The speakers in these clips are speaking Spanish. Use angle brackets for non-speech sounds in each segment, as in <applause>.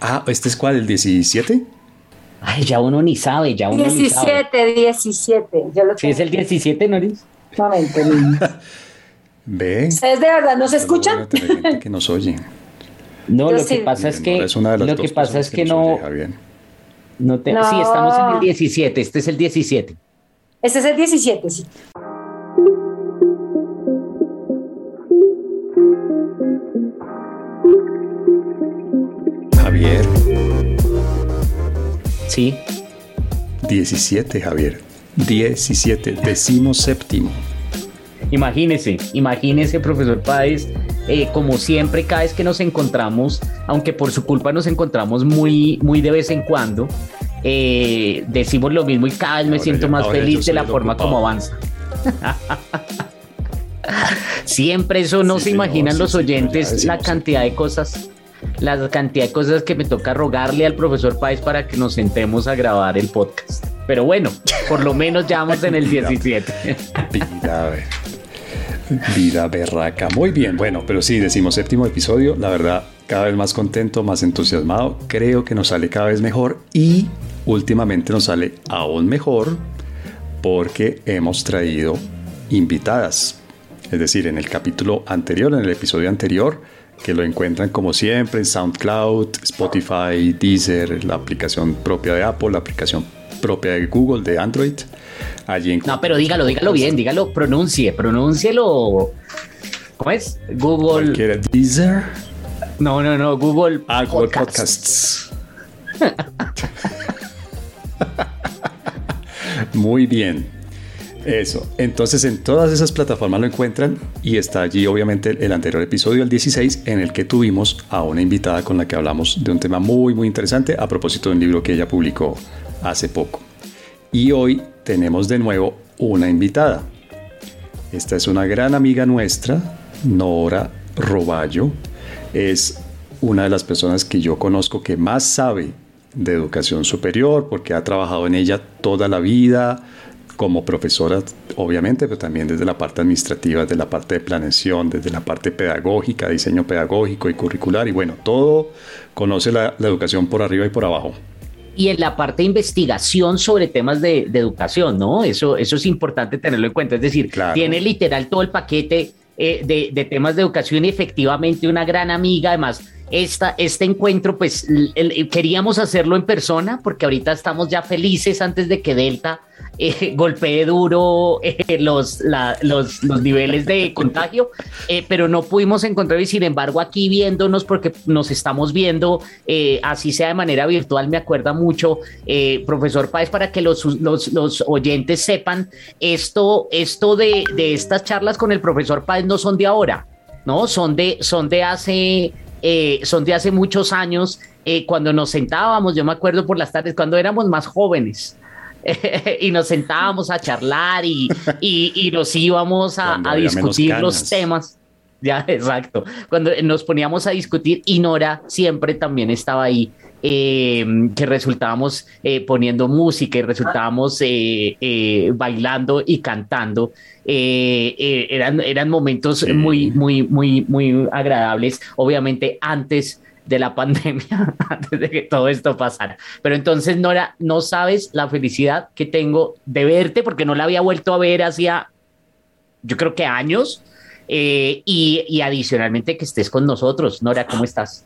Ah, ¿este es cuál? ¿El 17? Ay, ya uno ni sabe, ya uno 17, ni sabe. 17. Yo lo ¿Sí es el 17, Noris? Momento. <laughs> Ve. ¿Ustedes de verdad no se escuchan? Que nos oye. No, Yo lo que pasa es que, Nora es una de las lo que pasa es que nos no, no te- No. sí, estamos en el 17, este es el 17. Este es el 17, sí. Sí, 17, Javier. 17, decimos séptimo. imagínese, imagínese, profesor Páez, eh, como siempre, cada vez que nos encontramos, aunque por su culpa nos encontramos muy, muy de vez en cuando, eh, decimos lo mismo y cada vez me Ahora siento yo- más feliz de la forma ocupado. como avanza. <laughs> Siempre eso no Sí, se imaginan los oyentes la cantidad de cosas, la cantidad de cosas que me toca rogarle al profesor Páez para que nos sentemos a grabar el podcast. Pero bueno, por lo menos ya vamos en el <laughs> 17. Vida, vida berraca. Muy bien, bueno, pero sí, decimos séptimo episodio. La verdad, cada vez más contento, más entusiasmado. Creo que nos sale cada vez mejor y últimamente nos sale aún mejor porque hemos traído invitadas. Es decir, en el capítulo anterior, en el episodio anterior, que lo encuentran como siempre en SoundCloud, Spotify, Deezer, la aplicación propia de Apple, la aplicación propia de Google, de Android. Allí No, pero dígalo, dígalo bien, dígalo, pronuncie, pronúncielo. ¿Cómo es? Google. Cualquiera. Deezer. No, no, no, Google. Ah, Google Podcasts. Podcasts. <laughs> Muy bien. Eso. Entonces, en todas esas plataformas lo encuentran y está allí, obviamente, el anterior episodio, el 16, en el que tuvimos a una invitada con la que hablamos de un tema muy, muy interesante a propósito de un libro que ella publicó hace poco. Y hoy tenemos de nuevo una invitada. Esta es una gran amiga nuestra, Nora Roballo. Es una de las personas que yo conozco que más sabe de educación superior porque ha trabajado en ella toda la vida como profesora, obviamente, pero también desde la parte administrativa, desde la parte de planeación, desde la parte pedagógica, diseño pedagógico y curricular. Y bueno, todo conoce la, la educación por arriba y por abajo. Y en la parte de investigación sobre temas de, de educación, ¿no? Eso, eso es importante tenerlo en cuenta. Es decir, Claro. tiene literal todo el paquete eh, de, de temas de educación y efectivamente una gran amiga. Además, esta, este encuentro, pues el- queríamos hacerlo en persona porque ahorita estamos ya felices antes de que Delta eh, <laughs> golpee duro eh, los, los, los niveles de contagio, eh, pero no pudimos encontrar y sin embargo aquí viéndonos porque nos estamos viendo, eh, así sea de manera virtual, me acuerda mucho, eh, profesor Páez, para que los, los, los oyentes sepan, esto, esto de, de estas charlas con el profesor Páez no son de ahora, ¿no? Son de, son de hace... eh, son de hace muchos años, eh, cuando nos sentábamos, yo me acuerdo por las tardes, cuando éramos más jóvenes, <laughs> y nos sentábamos a charlar y, y, y nos íbamos a, a discutir los temas. Ya, <laughs> exacto. Cuando nos poníamos a discutir, y Nora siempre también estaba ahí, eh, que resultábamos eh, poniendo música y resultábamos eh, eh, bailando y cantando. Eh, eh, eran, eran momentos Sí. muy, muy, muy, muy agradables. Obviamente, antes de la <laughs> pandemia, antes de que todo esto pasara. Pero entonces, Nora, no sabes la felicidad que tengo de verte, porque no la había vuelto a ver hacía, yo creo que años. Eh, y, y adicionalmente que estés con nosotros. Nora, ¿cómo estás?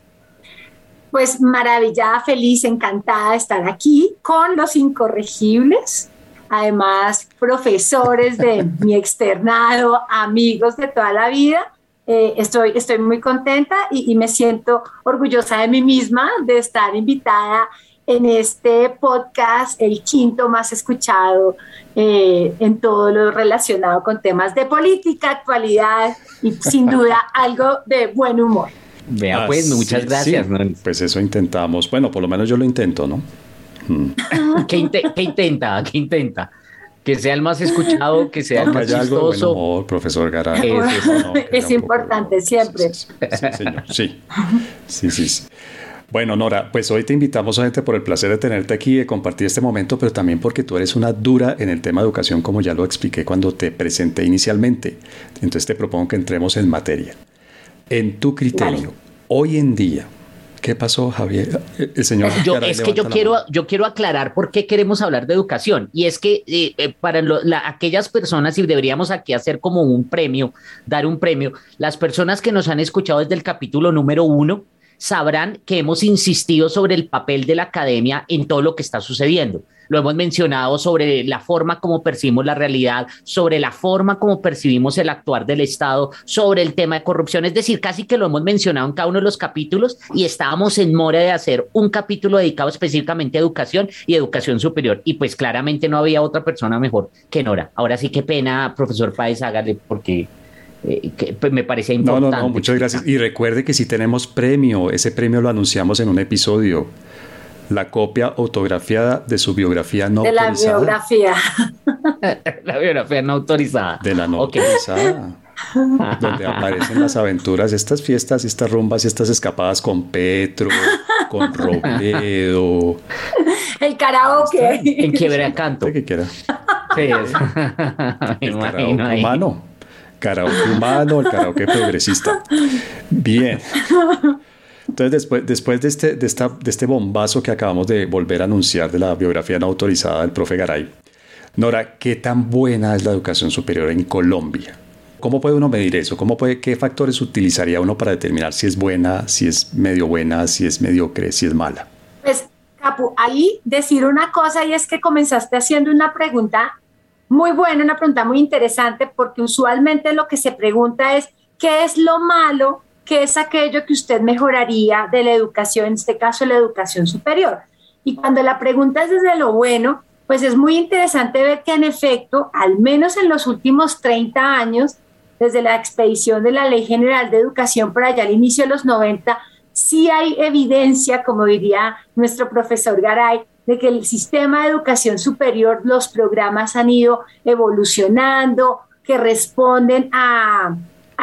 Pues maravillada, feliz, encantada de estar aquí con los incorregibles. Además, profesores de <laughs> mi externado, amigos de toda la vida. Eh, estoy, estoy muy contenta y, y me siento orgullosa de mí misma de estar invitada en este podcast, el quinto más escuchado eh, en todo lo relacionado con temas de política, actualidad y sin duda <laughs> algo de buen humor. Vea, pues, Así- muchas gracias. sí, ¿no? Pues eso intentamos. Bueno, por lo menos yo lo intento, ¿no? Mm. <laughs> ¿Qué, inte- qué intenta? ¿Qué intenta? Que sea el más escuchado, que sea el más chistoso. humor, profesor Garay. <laughs> No, Es poco importante siempre. Sí, sí, sí, señor. Sí. Sí, sí, sí. Bueno, Nora, pues hoy te invitamos solamente por el placer de tenerte aquí y de compartir este momento, pero también porque tú eres una dura en el tema de educación, como ya lo expliqué cuando te presenté inicialmente. Entonces te propongo que entremos en materia. En tu criterio, Vale. hoy en día, ¿Qué pasó, Javier? El señor. Yo, es que yo quiero, yo quiero aclarar por qué queremos hablar de educación. Y es que eh, eh, para aquellas personas, y deberíamos aquí hacer como un premio, dar un premio, las personas que nos han escuchado desde el capítulo número uno, sabrán que hemos insistido sobre el papel de la academia en todo lo que está sucediendo. Lo hemos mencionado sobre la forma como percibimos la realidad, sobre la forma como percibimos el actuar del Estado, sobre el tema de corrupción. Es decir, casi que lo hemos mencionado en cada uno de los capítulos y estábamos en mora de hacer un capítulo dedicado específicamente a educación y educación superior. Y pues claramente no había otra persona mejor que Nora. Ahora sí, qué pena, profesor Páez, hágale porque eh, que pues, me parecía importante. No, no, no, muchas gracias. Y recuerde que si tenemos premio, ese premio lo anunciamos en un episodio. La copia autografiada de su biografía no de autorizada. De la biografía. <laughs> la biografía no autorizada. De la no autorizada. <laughs> donde aparecen las aventuras, estas fiestas, estas rumbas y estas escapadas con Petro, con <laughs> Robledo. El karaoke. En quiebra canto. ¿Qué quiera? Sí. El karaoke humano karaoke humano, el karaoke progresista. Bien. Entonces, después, después de, este, de, esta, de este bombazo que acabamos de volver a anunciar de la biografía no autorizada del profe Garay, Nora, ¿qué tan buena es la educación superior en Colombia? ¿Cómo puede uno medir eso? ¿Cómo puede, ¿Qué factores utilizaría uno para determinar si es buena, si es medio buena, si es mediocre, si es mala? Pues, Capu, ahí decir una cosa y es que comenzaste haciendo una pregunta muy buena, una pregunta muy interesante, porque usualmente lo que se pregunta es, ¿qué es lo malo? ¿Qué es aquello que usted mejoraría de la educación, en este caso la educación superior? Y cuando la pregunta es desde lo bueno, pues es muy interesante ver que en efecto, al menos en los últimos 30 años, desde la expedición de la Ley General de Educación por allá al inicio de los 90, sí hay evidencia, como diría nuestro profesor Garay, de que el sistema de educación superior, los programas han ido evolucionando, que responden a,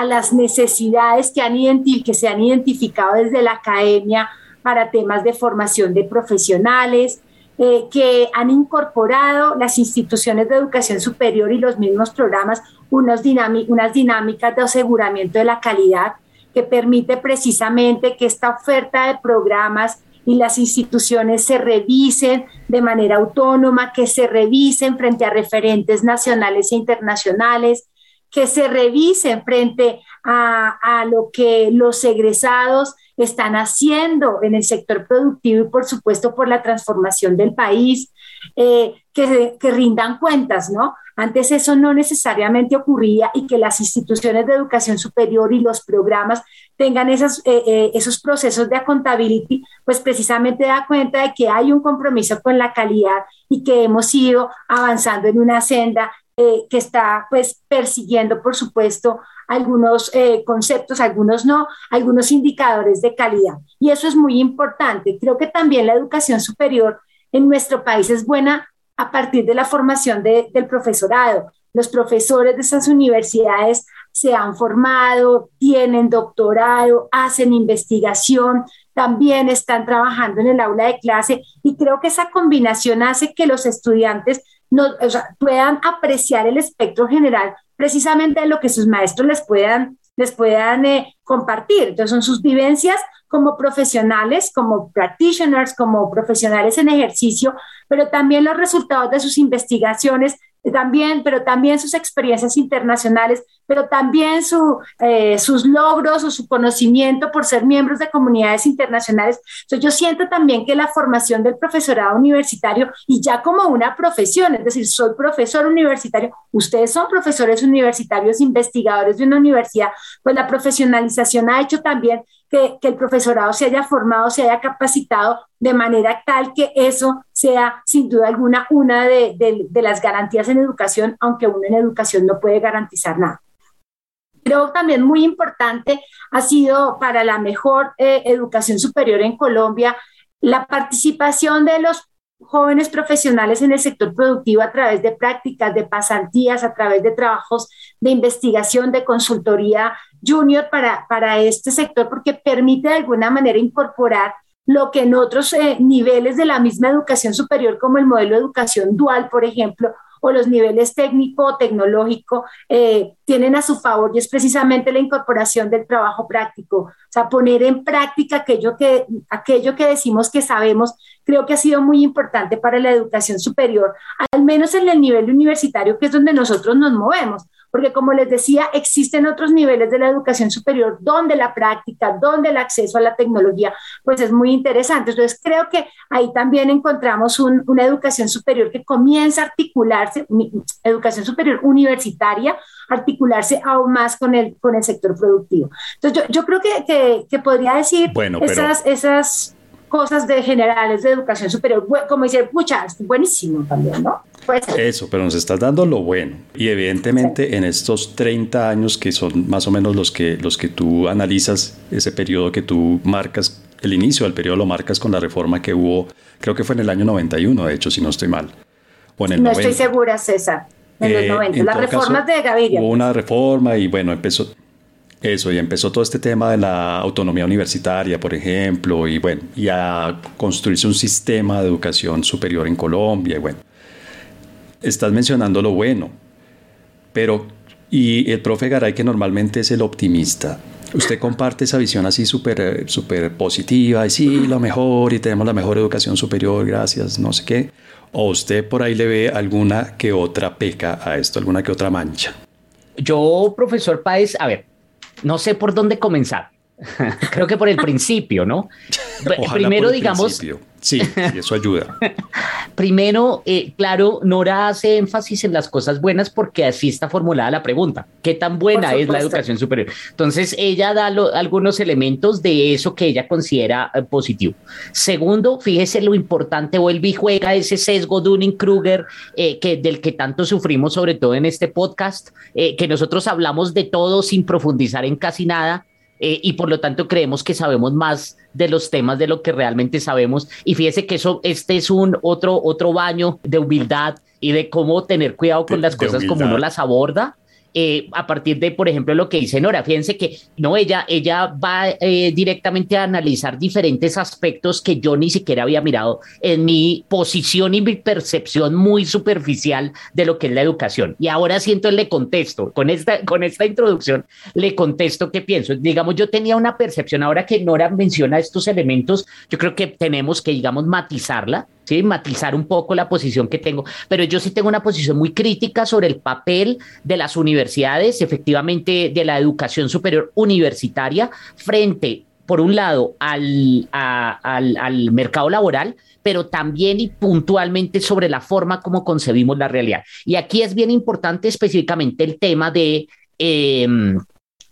las necesidades que, han que se han identificado desde la academia para temas de formación de profesionales, eh, que han incorporado las instituciones de educación superior y los mismos programas unas dinámicas de aseguramiento de la calidad que permite precisamente que esta oferta de programas y las instituciones se revisen de manera autónoma, que se revisen frente a referentes nacionales e internacionales, que se revisen frente a, lo que los egresados están haciendo en el sector productivo y por supuesto por la transformación del país, eh, que, que, rindan cuentas, ¿no? Antes eso no necesariamente ocurría y que las instituciones de educación superior y los programas tengan esos, eh, eh, esos procesos de accountability, pues precisamente da cuenta de que hay un compromiso con la calidad y que hemos ido avanzando en una senda eh, que está pues persiguiendo, por supuesto, algunos conceptos, algunos no, algunos indicadores de calidad. Y eso es muy importante. Creo que también la educación superior en nuestro país es buena a partir de la formación del profesorado. Los profesores de esas universidades se han formado, tienen doctorado, hacen investigación, también están trabajando en el aula de clase y creo que esa combinación hace que los estudiantes no, puedan apreciar el espectro general precisamente de lo que sus maestros les puedan, les puedan eh, compartir. Entonces son sus vivencias como profesionales, como practitioners, como profesionales en ejercicio, pero también los resultados de sus investigaciones, también, pero también sus experiencias internacionales, pero también su, eh, sus logros o su conocimiento por ser miembros de comunidades internacionales. Entonces, yo siento también que la formación del profesorado universitario y ya como una profesión, es decir, soy profesor universitario, ustedes son profesores universitarios, investigadores de una universidad, pues la profesionalización ha hecho también que, el profesorado se haya formado, se haya capacitado de manera tal que eso sea sin duda alguna una de, las garantías en educación, aunque uno en educación no puede garantizar nada. Creo también muy importante ha sido para la mejor eh, educación superior en Colombia la participación de los jóvenes profesionales en el sector productivo a través de prácticas, de pasantías, a través de trabajos de investigación, de consultoría junior para, para este sector, porque permite de alguna manera incorporar lo que en otros eh, niveles de la misma educación superior, como el modelo de educación dual, por ejemplo, o los niveles técnico o tecnológico eh, tienen a su favor y es precisamente la incorporación del trabajo práctico. O sea, poner en práctica aquello que, aquello que decimos que sabemos, creo que ha sido muy importante para la educación superior, al menos en el nivel universitario, que es donde nosotros nos movemos porque como les decía, existen otros niveles de la educación superior donde la práctica, donde el acceso a la tecnología, pues es muy interesante. Entonces, creo que ahí también encontramos una educación superior que comienza a articularse, educación superior universitaria, articularse aún más con el, con el sector productivo. Entonces, yo, yo creo que, que, podría decir bueno, esas, esas cosas de generales de educación superior, como dice, pucha, buenísimo también, ¿no? Eso, pero nos estás dando lo bueno. Y evidentemente en estos 30 años que son más o menos los que, los que tú analizas, ese periodo que tú marcas, el inicio del periodo lo marcas con la reforma que hubo, creo que fue en el año 91, de hecho, si no estoy mal. no estoy segura, César. En los 90. Eh, Las reformas de Gaviria. Hubo una reforma y bueno, empezó, eso, y empezó todo este tema de la autonomía universitaria, por ejemplo, y bueno, y a construirse un sistema de educación superior en Colombia, y bueno. Estás mencionando lo bueno, pero y el profe Garay que normalmente es el optimista, usted comparte esa visión así súper super positiva, y sí, lo mejor, y tenemos la mejor educación superior, gracias, no sé qué, o usted por ahí le ve alguna que otra peca a esto, alguna que otra mancha. Yo, profesor Páez, a ver, no sé por dónde comenzar. <laughs> Creo que por el principio, ¿no? <laughs> Primero, digamos, Sí, eso ayuda. <laughs> Primero, eh, claro, Nora hace énfasis en las cosas buenas porque así está formulada la pregunta. ¿Qué tan buena es la educación superior? Entonces, ella da algunos elementos de eso que ella considera eh, positivo. Segundo, fíjese lo importante, vuelve y juega ese sesgo Dunning-Kruger eh, que, del que tanto sufrimos, sobre todo en este podcast, que nosotros hablamos de todo sin profundizar en casi nada eh, y por lo tanto creemos que sabemos más de los temas de lo que realmente sabemos. Y fíjese que eso, este es un otro, otro baño de humildad y de cómo tener cuidado con las cosas como uno las aborda eh, a partir de, por ejemplo, lo que dice Nora. Fíjense que no, ella, ella va eh, directamente a analizar diferentes aspectos que yo ni siquiera había mirado en mi posición y mi percepción muy superficial de lo que es la educación. Y ahora siento le contesto, con esta, con esta introducción le contesto qué pienso. Digamos, yo tenía una percepción, ahora que Nora menciona estos elementos, yo creo que tenemos que, digamos, matizarla ¿sí? matizar un poco la posición que tengo, pero yo sí tengo una posición muy crítica sobre el papel de las universidades, efectivamente de la educación superior universitaria, frente, por un lado, al, al, mercado laboral, pero también y puntualmente sobre la forma como concebimos la realidad. Y aquí es bien importante específicamente el tema de... Em,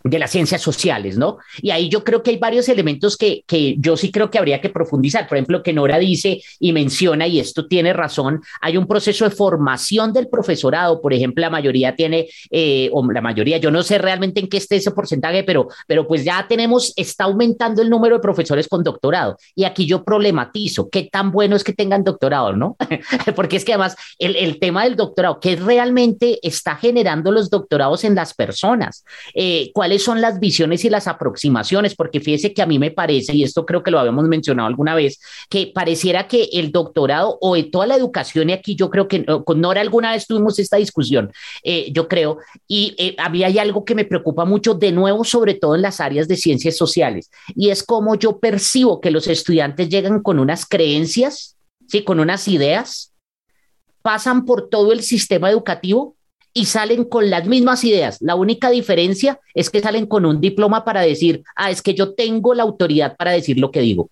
de las ciencias sociales, ¿no? Y ahí yo creo que hay varios elementos que, que, yo sí creo que habría que profundizar. Por ejemplo, que Nora dice y menciona, y esto tiene razón, hay un proceso de formación del profesorado. Por ejemplo, la mayoría tiene, eh, o la mayoría, yo no sé realmente en qué esté ese porcentaje, pero, pero pues ya tenemos, está aumentando el número de profesores con doctorado. Y aquí yo problematizo, ¿qué tan bueno es que tengan doctorado, no? <laughs> Porque es que además el, el tema del doctorado, ¿qué realmente está generando los doctorados en las personas? Eh, ¿Cuál son las visiones y las aproximaciones, porque fíjese que a mí me parece, y esto creo que lo habíamos mencionado alguna vez, que pareciera que el doctorado o toda la educación, y aquí yo creo que con Nora alguna vez tuvimos esta discusión, eh, yo creo, y eh, a mí hay algo que me preocupa mucho, de nuevo, sobre todo en las áreas de ciencias sociales, y es como yo percibo que los estudiantes llegan con unas creencias, ¿sí? con unas ideas, pasan por todo el sistema educativo y salen con las mismas ideas. La única diferencia es que salen con un diploma para decir, ah, es que yo tengo la autoridad para decir lo que digo.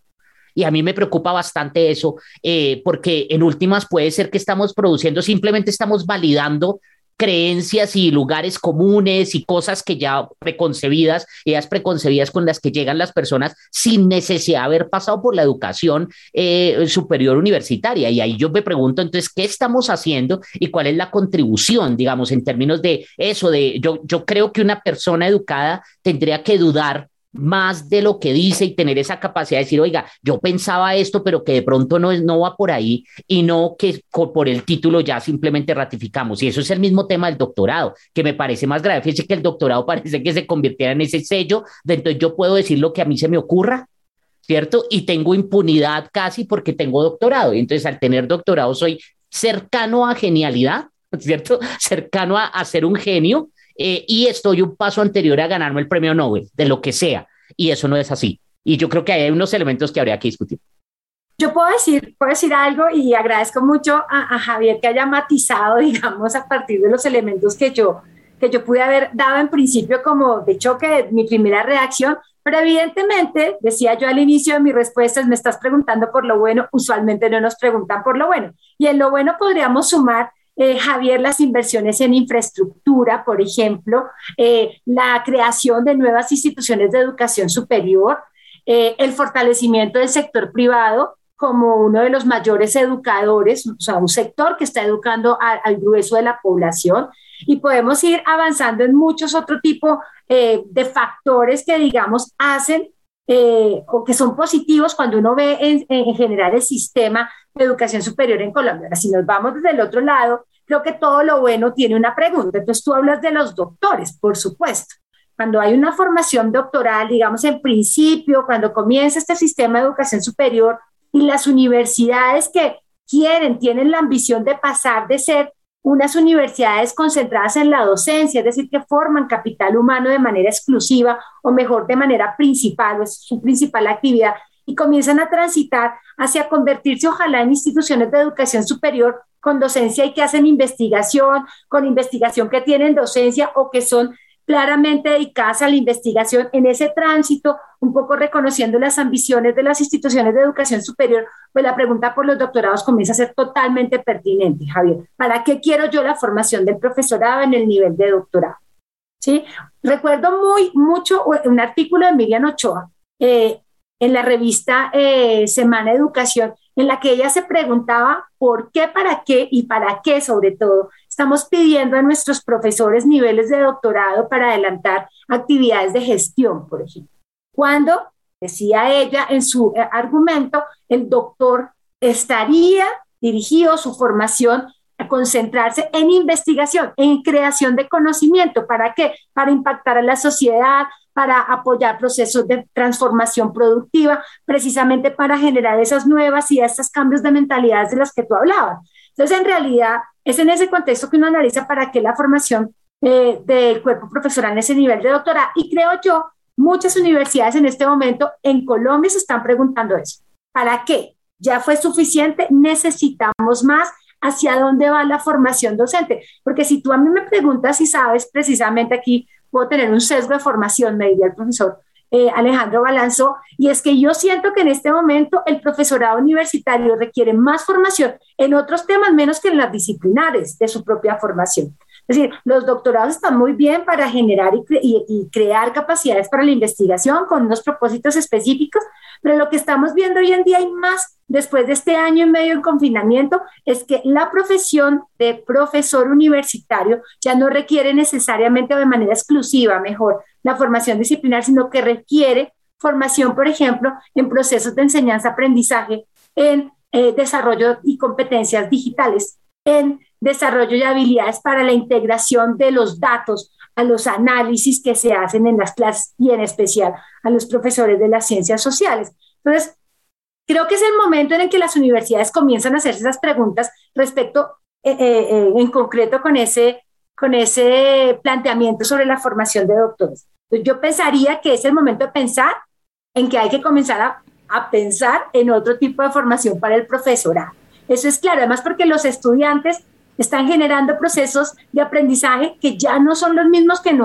Y a mí me preocupa bastante eso, eh, porque en últimas puede ser que estamos produciendo, simplemente estamos validando creencias y lugares comunes y cosas que ya preconcebidas, ideas preconcebidas con las que llegan las personas sin necesidad de haber pasado por la educación eh, superior universitaria. Y ahí yo me pregunto entonces, ¿qué estamos haciendo y cuál es la contribución, digamos, en términos de eso, de yo, yo creo que una persona educada tendría que dudar más de lo que dice y tener esa capacidad de decir, oiga, yo pensaba esto, pero que de pronto no, es, no va por ahí y no que por el título ya simplemente ratificamos. Y eso es el mismo tema del doctorado, que me parece más grave. Fíjese que el doctorado <laughs> parece que se convirtiera en ese sello de entonces yo puedo decir lo que a mí se me ocurra, ¿cierto? Y tengo impunidad casi porque tengo doctorado. Entonces al tener doctorado soy cercano a genialidad <laughs> ¿cierto? Cercano a, ser un genio eh, y estoy un paso anterior a ganarme el premio Nobel, de lo que sea. Y eso no es así. Y yo creo que hay unos elementos que habría que discutir. Yo puedo decir, puedo decir algo y agradezco mucho a, Javier que haya matizado, <laughs> digamos, a partir de los elementos que yo, que yo pude haber dado en principio como de choque, mi primera reacción, pero evidentemente, decía yo al inicio de mis respuestas, me estás preguntando por lo bueno, usualmente no nos preguntan por lo bueno. Y en lo bueno podríamos sumar eh, Javier, las inversiones en infraestructura, por ejemplo, eh, la creación de nuevas instituciones de educación superior, eh, el fortalecimiento del sector privado como uno de los mayores educadores, o sea, un sector que está educando al grueso de la población. Y podemos ir avanzando en muchos otros tipos de factores que, digamos, hacen o que son positivos cuando uno ve en, en, general el sistema de educación superior en Colombia. Ahora, si nos vamos desde el otro lado, creo que todo lo bueno tiene una pregunta. Entonces tú hablas de los doctores, por supuesto. Cuando hay una formación doctoral, digamos en principio, cuando comienza este sistema de educación superior y las universidades que quieren, tienen la ambición de pasar de ser unas universidades concentradas en la docencia, es decir, que forman capital humano de manera exclusiva o mejor de manera principal, o es su principal actividad, y comienzan a transitar hacia convertirse ojalá en instituciones de educación superior con docencia y que hacen investigación, con investigación que tienen docencia o que son claramente dedicadas a la investigación en ese tránsito, un poco reconociendo las ambiciones de las instituciones de educación superior, pues la pregunta por los doctorados comienza a ser totalmente pertinente, Javier. ¿Para qué quiero yo la formación del profesorado en el nivel de doctorado? ¿Sí? Recuerdo muy mucho un artículo de Miriam Ochoa eh, en la revista eh, Semana Educación, en la que ella se preguntaba por qué, para qué y para qué sobre todo estamos pidiendo a nuestros profesores niveles de doctorado para adelantar actividades de gestión, por ejemplo. Cuando, decía ella en su eh, argumento, el doctor estaría dirigido su formación a concentrarse en investigación, en creación de conocimiento. ¿Para qué? Para impactar a la sociedad, para apoyar procesos de transformación productiva, precisamente para generar esas nuevas y estos cambios de mentalidades de los que tú hablabas. Entonces, en realidad, es en ese contexto que uno analiza para qué la formación eh, del cuerpo profesoral en ese nivel de doctorado. Y creo yo, muchas universidades en este momento en Colombia se están preguntando eso. ¿Para qué? ¿Ya fue suficiente? ¿Necesitamos más? ¿Hacia dónde va la formación docente? Porque si tú a mí me preguntas si sabes precisamente aquí puedo tener un sesgo de formación, me diría el profesor eh, Alejandro Balanzo, y es que yo siento que en este momento el profesorado universitario requiere más formación en otros temas menos que en las disciplinares de su propia formación. Es decir, los doctorados están muy bien para generar y, crear capacidades para la investigación con unos propósitos específicos, pero lo que estamos viendo hoy en día y más después de este año y medio en confinamiento es que la profesión de profesor universitario ya no requiere necesariamente de manera exclusiva, mejor, la formación disciplinar, sino que requiere formación, por ejemplo, en procesos de enseñanza-aprendizaje, en eh, desarrollo y competencias digitales, en desarrollo de habilidades para la integración de los datos a los análisis que se hacen en las clases y en especial a los profesores de las ciencias sociales. Entonces, creo que es el momento en el que las universidades comienzan a hacerse esas preguntas respecto eh, eh, eh, en concreto con ese, con ese planteamiento sobre la formación de doctores. yo pensaría que es el momento de pensar en que hay que comenzar a, a pensar en otro tipo de formación para el profesorado. Eso es claro, además porque los estudiantes están generando procesos de aprendizaje que ya no son los mismos que,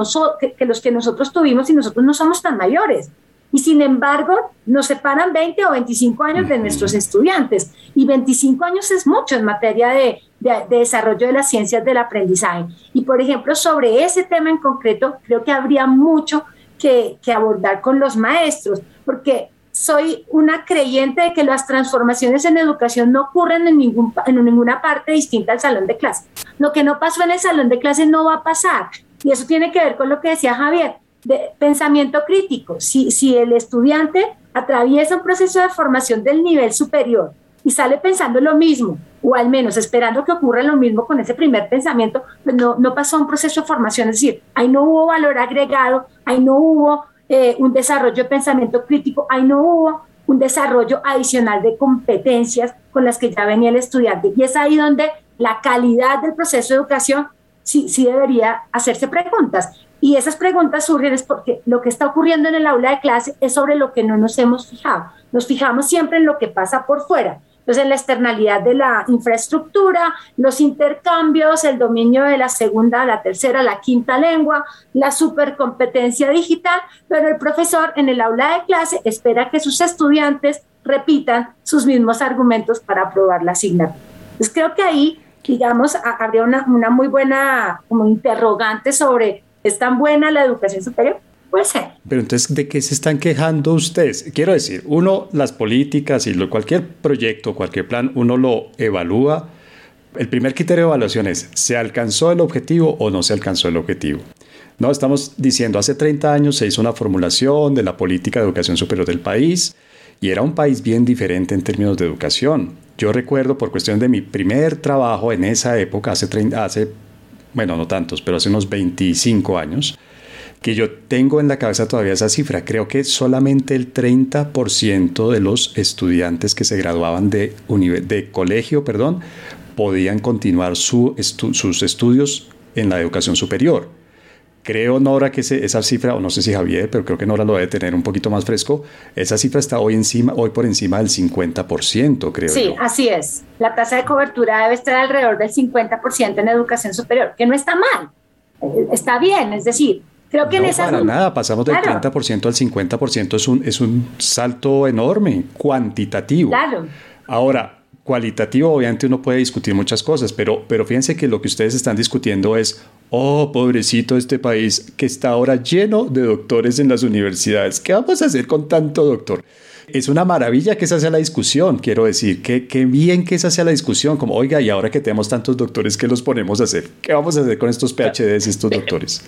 que, los que nosotros tuvimos y nosotros no somos tan mayores. Y sin embargo, nos separan 20 o 25 años de nuestros estudiantes. Y 25 años es mucho en materia de, desarrollo de las ciencias del aprendizaje. Y por ejemplo, sobre ese tema en concreto, creo que habría mucho que, que abordar con los maestros, porque soy una creyente de que las transformaciones en educación no ocurren en, ninguna parte distinta al salón de clase. Lo que no pasó en el salón de clase no va a pasar. Y eso tiene que ver con lo que decía Javier, de pensamiento crítico. Si, si el estudiante atraviesa un proceso de formación del nivel superior y sale pensando lo mismo, o al menos esperando que ocurra lo mismo con ese primer pensamiento, pues no, no pasó un proceso de formación. Es decir, ahí no hubo valor agregado, ahí no hubo eh, un desarrollo de pensamiento crítico, ahí no hubo un desarrollo adicional de competencias con las que ya venía el estudiante. Y es ahí donde la calidad del proceso de educación, sí, sí debería hacerse preguntas. Y esas preguntas surgen es porque lo que está ocurriendo en el aula de clase es sobre lo que no nos hemos fijado. Nos fijamos siempre en lo que pasa por fuera. Entonces, en la externalidad de la infraestructura, los intercambios, el dominio de la segunda, la tercera, la quinta lengua, la supercompetencia digital, pero el profesor en el aula de clase espera que sus estudiantes repitan sus mismos argumentos para aprobar la asignatura. Entonces, creo que ahí, digamos, habría una, una muy buena como interrogante sobre, ¿es tan buena la educación superior? Puede ser. Pero entonces, ¿de qué se están quejando ustedes? Quiero decir, uno, las políticas y cualquier proyecto, cualquier plan, uno lo evalúa. El primer criterio de evaluación es, ¿se alcanzó el objetivo o no se alcanzó el objetivo? No, estamos diciendo, hace 30 años se hizo una formulación de la política de educación superior del país y era un país bien diferente en términos de educación. Yo recuerdo, por cuestión de mi primer trabajo en esa época, hace, 30, hace bueno, no tantos, pero hace unos 25 años, que yo tengo en la cabeza todavía esa cifra. Creo que solamente el 30% de los estudiantes que se graduaban de, de colegio perdón, podían continuar sus estudios en la educación superior. Creo, Nora, que esa cifra, o no sé si Javier, pero creo que Nora lo debe tener un poquito más fresco, esa cifra está hoy, encima, hoy por encima del 50%, creo. Sí, así es. La tasa de cobertura debe estar alrededor del 50% en educación superior, que no está mal, eh, está bien, es decir, Creo que no, en para nada, pasamos del 30% al 50%, es un, es un salto enorme, cuantitativo. Claro. Ahora, cualitativo, obviamente uno puede discutir muchas cosas, pero, pero fíjense que lo que ustedes están discutiendo es, oh, pobrecito este país que está ahora lleno de doctores en las universidades. ¿Qué vamos a hacer con tanto doctor? Es una maravilla que esa sea la discusión, quiero decir, que, qué bien que esa sea la discusión, como, oiga, y ahora que tenemos tantos doctores, ¿qué los ponemos a hacer? ¿Qué vamos a hacer con estos PhDs, estos doctores?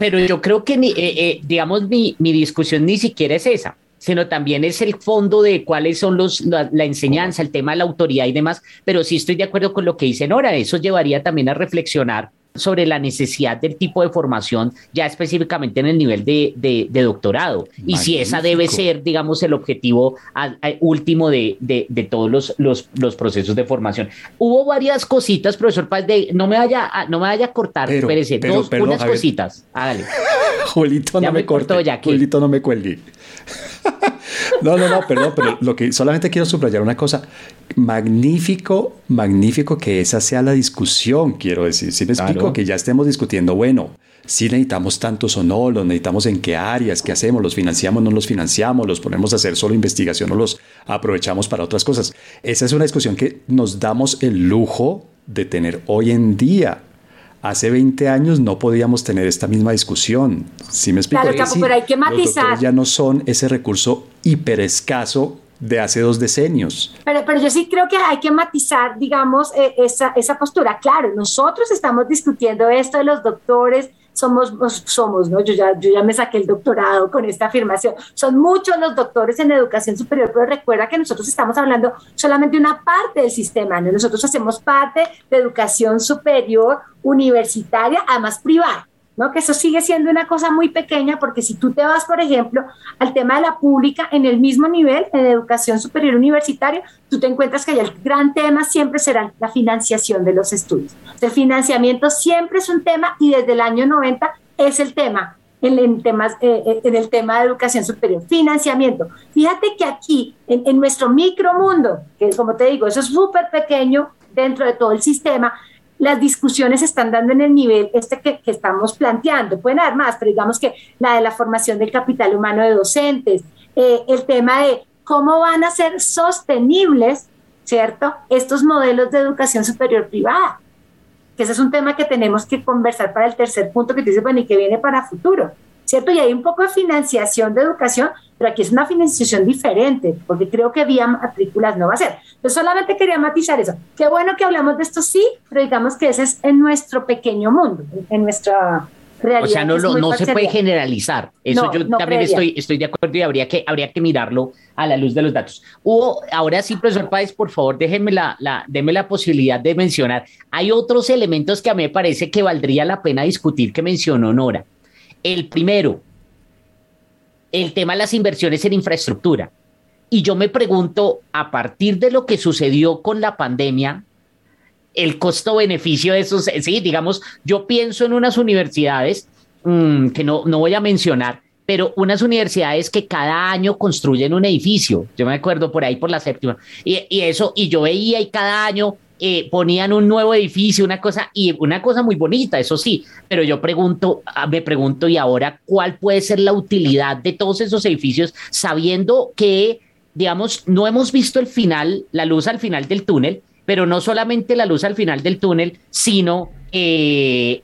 Pero yo creo que, eh, eh, digamos, mi, mi, discusión ni siquiera es esa, sino también es el fondo de cuáles son los, la, la, enseñanza, el tema de la autoridad y demás, pero sí estoy de acuerdo con lo que dice Nora, eso llevaría también a reflexionar sobre la necesidad del tipo de formación ya específicamente en el nivel de, de, de doctorado Magnífico. y si esa debe ser, digamos, el objetivo último de, de, todos los, los, los, procesos de formación. Hubo varias cositas, profesor Paz, no me vaya a, no me vaya a cortar, pero, espérese, pero, dos, pero, unas cositas. Hágale. <laughs> Julito, no me, me corte, ya, Julito, no me cuelgue. No, no, no, perdón, pero lo que solamente quiero subrayar una cosa. Magnífico, magnífico que esa sea la discusión, quiero decir. Si me explico que ya estemos discutiendo, bueno, si necesitamos tantos o no, los necesitamos en qué áreas, qué hacemos, los financiamos, no los financiamos, los ponemos a hacer solo investigación o los aprovechamos para otras cosas. Esa es una discusión que nos damos el lujo de tener hoy en día. Hace 20 años no podíamos tener esta misma discusión. ¿Sí me explico? Claro, Capo, pero hay que matizar. Los ya no son ese recurso hiper escaso de hace dos decenios. Pero, pero yo sí creo que hay que matizar, digamos, eh, esa, esa postura. Claro, nosotros estamos discutiendo esto de los doctores, somos, somos, ¿no? Yo ya, yo ya me saqué el doctorado con esta afirmación. Son muchos los doctores en educación superior, pero recuerda que nosotros estamos hablando solamente de una parte del sistema, ¿no? Nosotros hacemos parte de educación superior universitaria, además privada. Que eso sigue siendo una cosa muy pequeña porque si tú te vas, por ejemplo, al tema de la pública en el mismo nivel, en educación superior universitaria, tú te encuentras que el gran tema siempre será la financiación de los estudios. El financiamiento siempre es un tema y desde el año 90 es el tema en, en, temas, eh, en el tema de educación superior, financiamiento. Fíjate que aquí, en, en nuestro micromundo, que como te digo, eso es súper pequeño dentro de todo el sistema, las discusiones están dando en el nivel este que, que, estamos planteando. Pueden haber más, pero digamos que la de la formación del capital humano de docentes, eh, el tema de cómo van a ser sostenibles, ¿cierto?, estos modelos de educación superior privada. Que ese es un tema que tenemos que conversar para el tercer punto que te dice, bueno, y que viene para futuro. ¿Cierto? Y hay un poco de financiación de educación, pero aquí es una financiación diferente, porque creo que vía matrículas no va a ser. Yo solamente quería matizar eso. Qué bueno que hablamos de esto, sí, pero digamos que ese es en nuestro pequeño mundo, en nuestra realidad. O sea, no, se puede generalizar. Eso no, yo no también estoy, estoy de acuerdo y habría que, habría que mirarlo a la luz de los datos. Hubo, ahora sí, profesor Páez, por favor, déjenme la, la, déme la posibilidad de mencionar. Hay otros elementos que a mí me parece que valdría la pena discutir que mencionó Nora. El primero, el tema de las inversiones en infraestructura. Y yo me pregunto, a partir de lo que sucedió con la pandemia, el costo-beneficio de esos, sí, digamos, yo pienso en unas universidades mm, que no, no voy a mencionar, pero unas universidades que cada año construyen un edificio, yo me acuerdo por ahí por la séptima, y, y eso, y yo veía y cada año eh, ponían un nuevo edificio, una cosa, y una cosa muy bonita, eso sí, pero yo pregunto, ah, me pregunto, y ahora, ¿cuál puede ser la utilidad de todos esos edificios sabiendo que, digamos, no hemos visto el final, la luz al final del túnel, pero no solamente la luz al final del túnel, sino eh,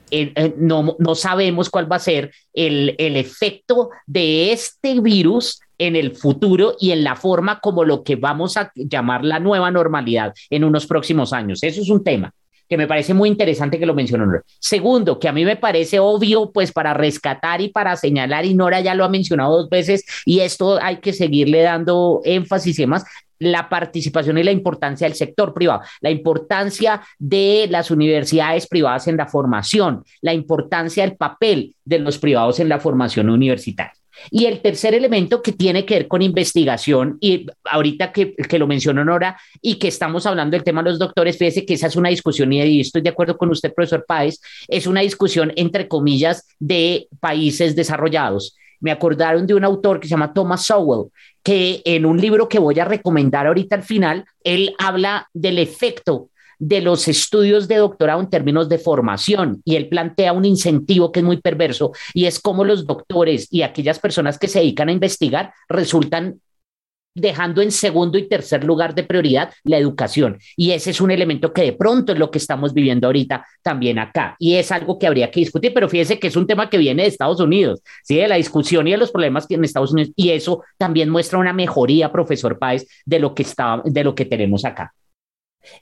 no, no, sabemos cuál va a ser el, el, efecto de este virus en el futuro y en la forma como lo que vamos a llamar la nueva normalidad en unos próximos años. Eso es un tema que me parece muy interesante que lo mencionó Segundo, que a mí me parece obvio, pues para rescatar y para señalar, y Nora ya lo ha mencionado dos veces, y esto hay que seguirle dando énfasis y demás, la participación y la importancia del sector privado, la importancia de las universidades privadas en la formación, la importancia del papel de los privados en la formación universitaria. Y el tercer elemento que tiene que ver con investigación, y ahorita que, que lo mencionó Nora y que estamos hablando del tema de los doctores, fíjese que esa es una discusión, y estoy de acuerdo con usted, profesor Páez, es una discusión entre comillas de países desarrollados. Me acordaron de un autor que se llama Thomas Sowell, que en un libro que voy a recomendar ahorita al final, él habla del efecto de los estudios de doctorado en términos de formación y él plantea un incentivo que es muy perverso y es como los doctores y aquellas personas que se dedican a investigar resultan dejando en segundo y tercer lugar de prioridad la educación. Y ese es un elemento que de pronto es lo que estamos viviendo ahorita también acá. Y es algo que habría que discutir, pero fíjese que es un tema que viene de Estados Unidos, ¿sí? de la discusión y de los problemas que en Estados Unidos. Y eso también muestra una mejoría, profesor Páez, de lo que, está, de lo que tenemos acá.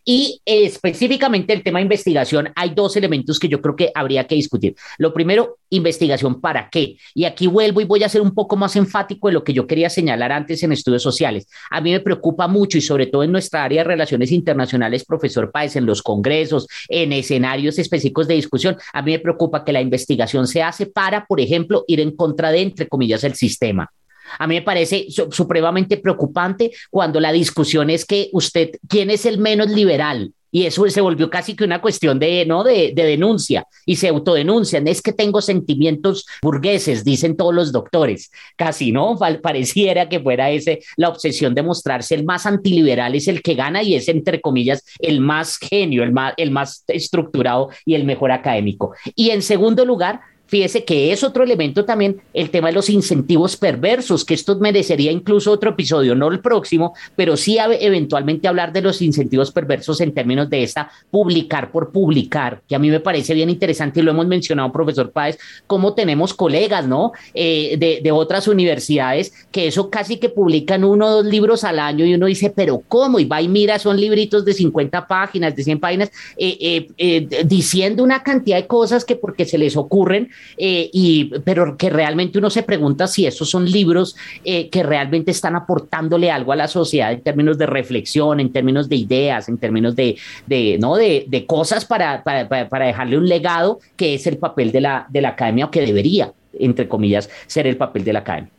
Y específicamente el tema de investigación, hay dos elementos que yo creo que habría que discutir. Lo primero, investigación para qué. Y aquí vuelvo y voy a ser un poco más enfático de lo que yo quería señalar antes en estudios sociales. A mí me preocupa mucho y sobre todo en nuestra área de relaciones internacionales, profesor Páez, en los congresos, en escenarios específicos de discusión, a mí me preocupa que la investigación se hace para, por ejemplo, ir en contra de, entre comillas, el sistema. A mí me parece supremamente preocupante cuando la discusión es que usted, ¿quién es el menos liberal? Y eso se volvió casi que una cuestión de, ¿no? de, denuncia y se autodenuncian. Es que tengo sentimientos burgueses, dicen todos los doctores. Casi, ¿no? Pareciera que fuera ese la obsesión de mostrarse el más antiliberal es el que gana y es, entre comillas, el más genio, el más, el más estructurado y el mejor académico. Y en segundo lugar, Fíjese que es otro elemento también el tema de los incentivos perversos, que esto merecería incluso otro episodio, no el próximo, pero sí eventualmente hablar de los incentivos perversos en términos de esta publicar por publicar, que a mí me parece bien interesante y lo hemos mencionado, profesor Páez, como tenemos colegas, ¿no? Eh, de, de, otras universidades que eso casi que publican uno o dos libros al año y uno dice, pero ¿cómo? Y va y mira, son libritos de 50 páginas, de 100 páginas, eh, eh, diciendo una cantidad de cosas que porque se les ocurren eh, y, pero que realmente uno se pregunta si esos son libros eh, que realmente están aportándole algo a la sociedad en términos de reflexión, en términos de ideas, en términos de, de ¿no? de, de cosas para, para, para, dejarle un legado que es el papel de la, de la academia o que debería, entre comillas, ser el papel de la academia.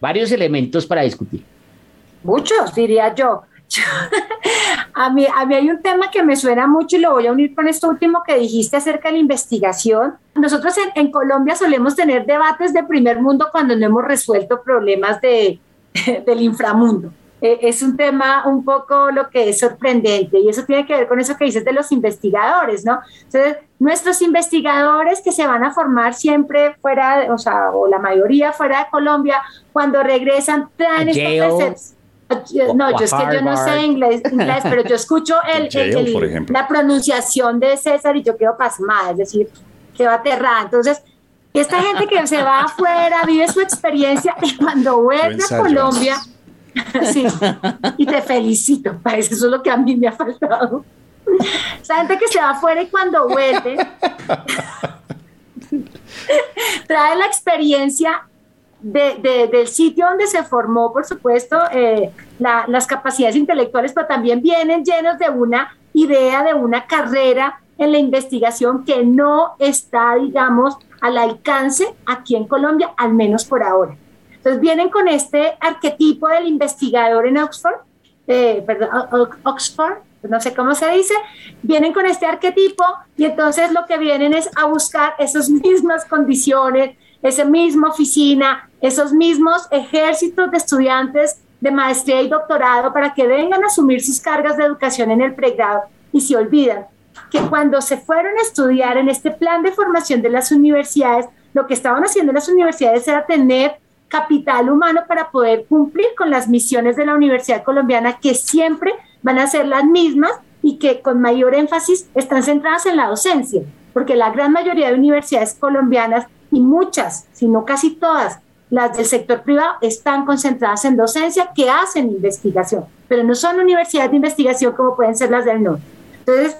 Varios elementos para discutir. Muchos, diría yo. <laughs> a, mí, a mí hay un tema que me suena mucho y lo voy a unir con esto último que dijiste acerca de la investigación. Nosotros en, Colombia solemos tener debates de primer mundo cuando no hemos resuelto problemas de, <laughs> del inframundo. E, es un tema un poco lo que es sorprendente y eso tiene que ver con eso que dices de los investigadores, ¿no? Entonces, nuestros investigadores que se van a formar siempre fuera, o sea, o la mayoría fuera de Colombia, cuando regresan, traen estos no, yo es que yo no sé inglés, pero yo escucho <laughs> el, la pronunciación de César y yo quedo pasmada, es decir, quedo aterrada. Entonces, esta gente que se va afuera, vive su experiencia y cuando vuelve a Colombia, <laughs> sí, y te felicito, eso es lo que a mí me ha faltado. Esa gente que se va afuera y cuando vuelve, <laughs> trae la experiencia de, del sitio donde se formó, por supuesto, eh, las capacidades intelectuales, pero también vienen llenos de una idea, de una carrera en la investigación que no está, digamos, al alcance aquí en Colombia, al menos por ahora. Entonces vienen con este arquetipo del investigador en Oxford, eh, Oxford, no sé cómo se dice, vienen con este arquetipo y entonces lo que vienen es a buscar esas <laughs> mismas condiciones, esa misma oficina, esos mismos ejércitos de estudiantes de maestría y doctorado para que vengan a asumir sus cargas de educación en el pregrado y se olvidan que cuando se fueron a estudiar en este plan de formación de las universidades, lo que estaban haciendo las universidades era tener capital humano para poder cumplir con las misiones de la Universidad Colombiana, que siempre van a ser las mismas y que con mayor énfasis están centradas en la docencia, porque la gran mayoría de universidades colombianas y muchas, si no casi todas, las del sector privado están concentradas en docencia que hacen investigación, pero no son universidades de investigación como pueden ser las del norte. Entonces,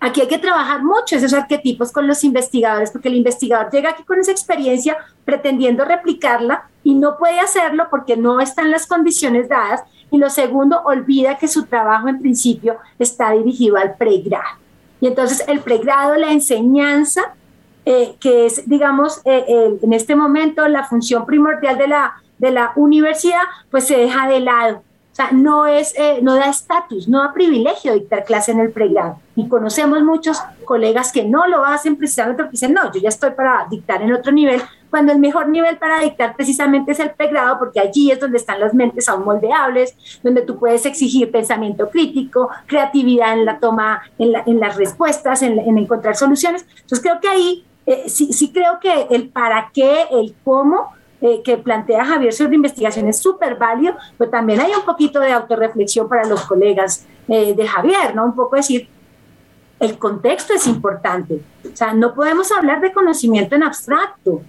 Aquí hay que trabajar mucho esos arquetipos con los investigadores, porque el investigador llega aquí con esa experiencia pretendiendo replicarla y no puede hacerlo porque no están las condiciones dadas. Y lo segundo, olvida que su trabajo en principio está dirigido al pregrado. Y entonces el pregrado, la enseñanza, eh, que es, digamos, eh, en este momento la función primordial de la, de la universidad, pues se deja de lado sea, no, es, eh, no da estatus, no da privilegio dictar clase en el pregrado. Y conocemos muchos colegas que no lo hacen precisamente porque dicen, no, yo ya estoy para dictar en otro nivel, cuando el mejor nivel para dictar precisamente es el pregrado, porque allí es donde están las mentes aún moldeables, donde tú puedes exigir pensamiento crítico, creatividad en la toma, en, en las respuestas, en, encontrar soluciones. Entonces creo que ahí eh, sí, sí creo que el para qué, el cómo, eh, que plantea Javier sobre investigación es súper válido, pero también hay un poquito de autorreflexión para los colegas eh, de Javier, ¿no? Un poco decir, el contexto es importante. O sea, no podemos hablar de conocimiento en abstracto.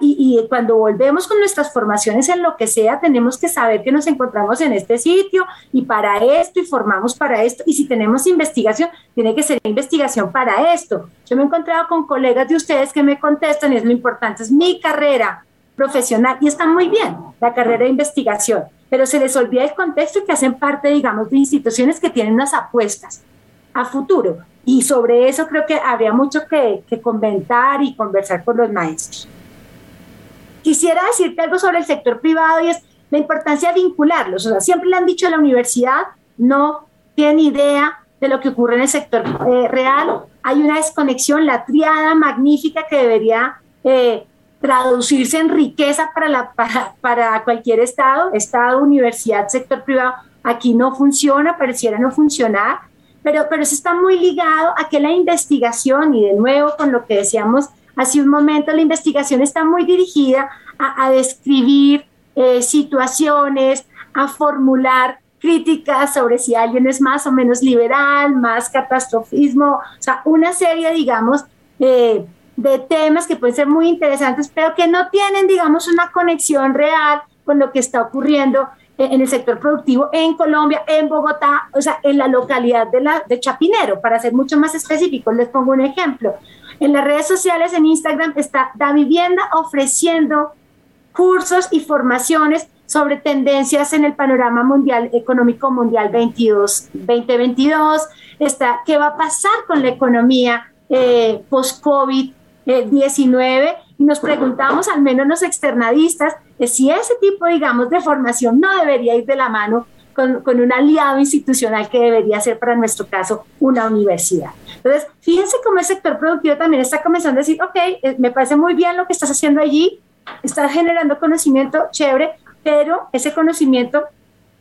Y, y, cuando volvemos con nuestras formaciones en lo que sea, tenemos que saber que nos encontramos en este sitio y para esto y formamos para esto. Y si tenemos investigación, tiene que ser investigación para esto. Yo me he encontrado con colegas de ustedes que me contestan es lo importante, es mi carrera, profesional y está muy bien la carrera de investigación, pero se les olvida el contexto que hacen parte, digamos, de instituciones que tienen unas apuestas a futuro. Y sobre eso creo que habría mucho que, que comentar y conversar con los maestros. Quisiera decirte algo sobre el sector privado y es la importancia de vincularlos. O sea, siempre le han dicho a la universidad, no tienen idea de lo que ocurre en el sector eh, real. Hay una desconexión, la triada magnífica que debería eh, traducirse en riqueza para, la, <laughs> para, cualquier Estado, Estado, universidad, sector privado. Aquí no funciona, pareciera no funcionar, pero, pero eso está muy ligado a que la investigación, y de nuevo con lo que decíamos hace un momento, la investigación está muy dirigida a, describir eh, situaciones, a formular críticas sobre si alguien es más o menos liberal, más catastrofismo, o sea, una serie, digamos, eh, de temas que pueden ser muy interesantes, pero que no tienen, digamos, una conexión real con lo que está ocurriendo en el sector productivo en Colombia, en Bogotá, o sea, en la localidad de, Chapinero, para ser mucho más específico, les pongo un ejemplo. En las redes sociales, en Instagram, está Da Vivienda ofreciendo cursos y formaciones sobre tendencias en el panorama económico mundial 22, 2022, está qué va a pasar con la economía eh, post-COVID, 19 y nos preguntamos, al menos los externadistas, si ese tipo, digamos, de formación no debería ir de la mano con, con, un aliado institucional que debería ser para nuestro caso una universidad. Entonces, fíjense cómo el sector productivo también está comenzando a decir, ok, eh, me parece muy bien lo que estás haciendo allí, estás generando conocimiento chévere, pero ese conocimiento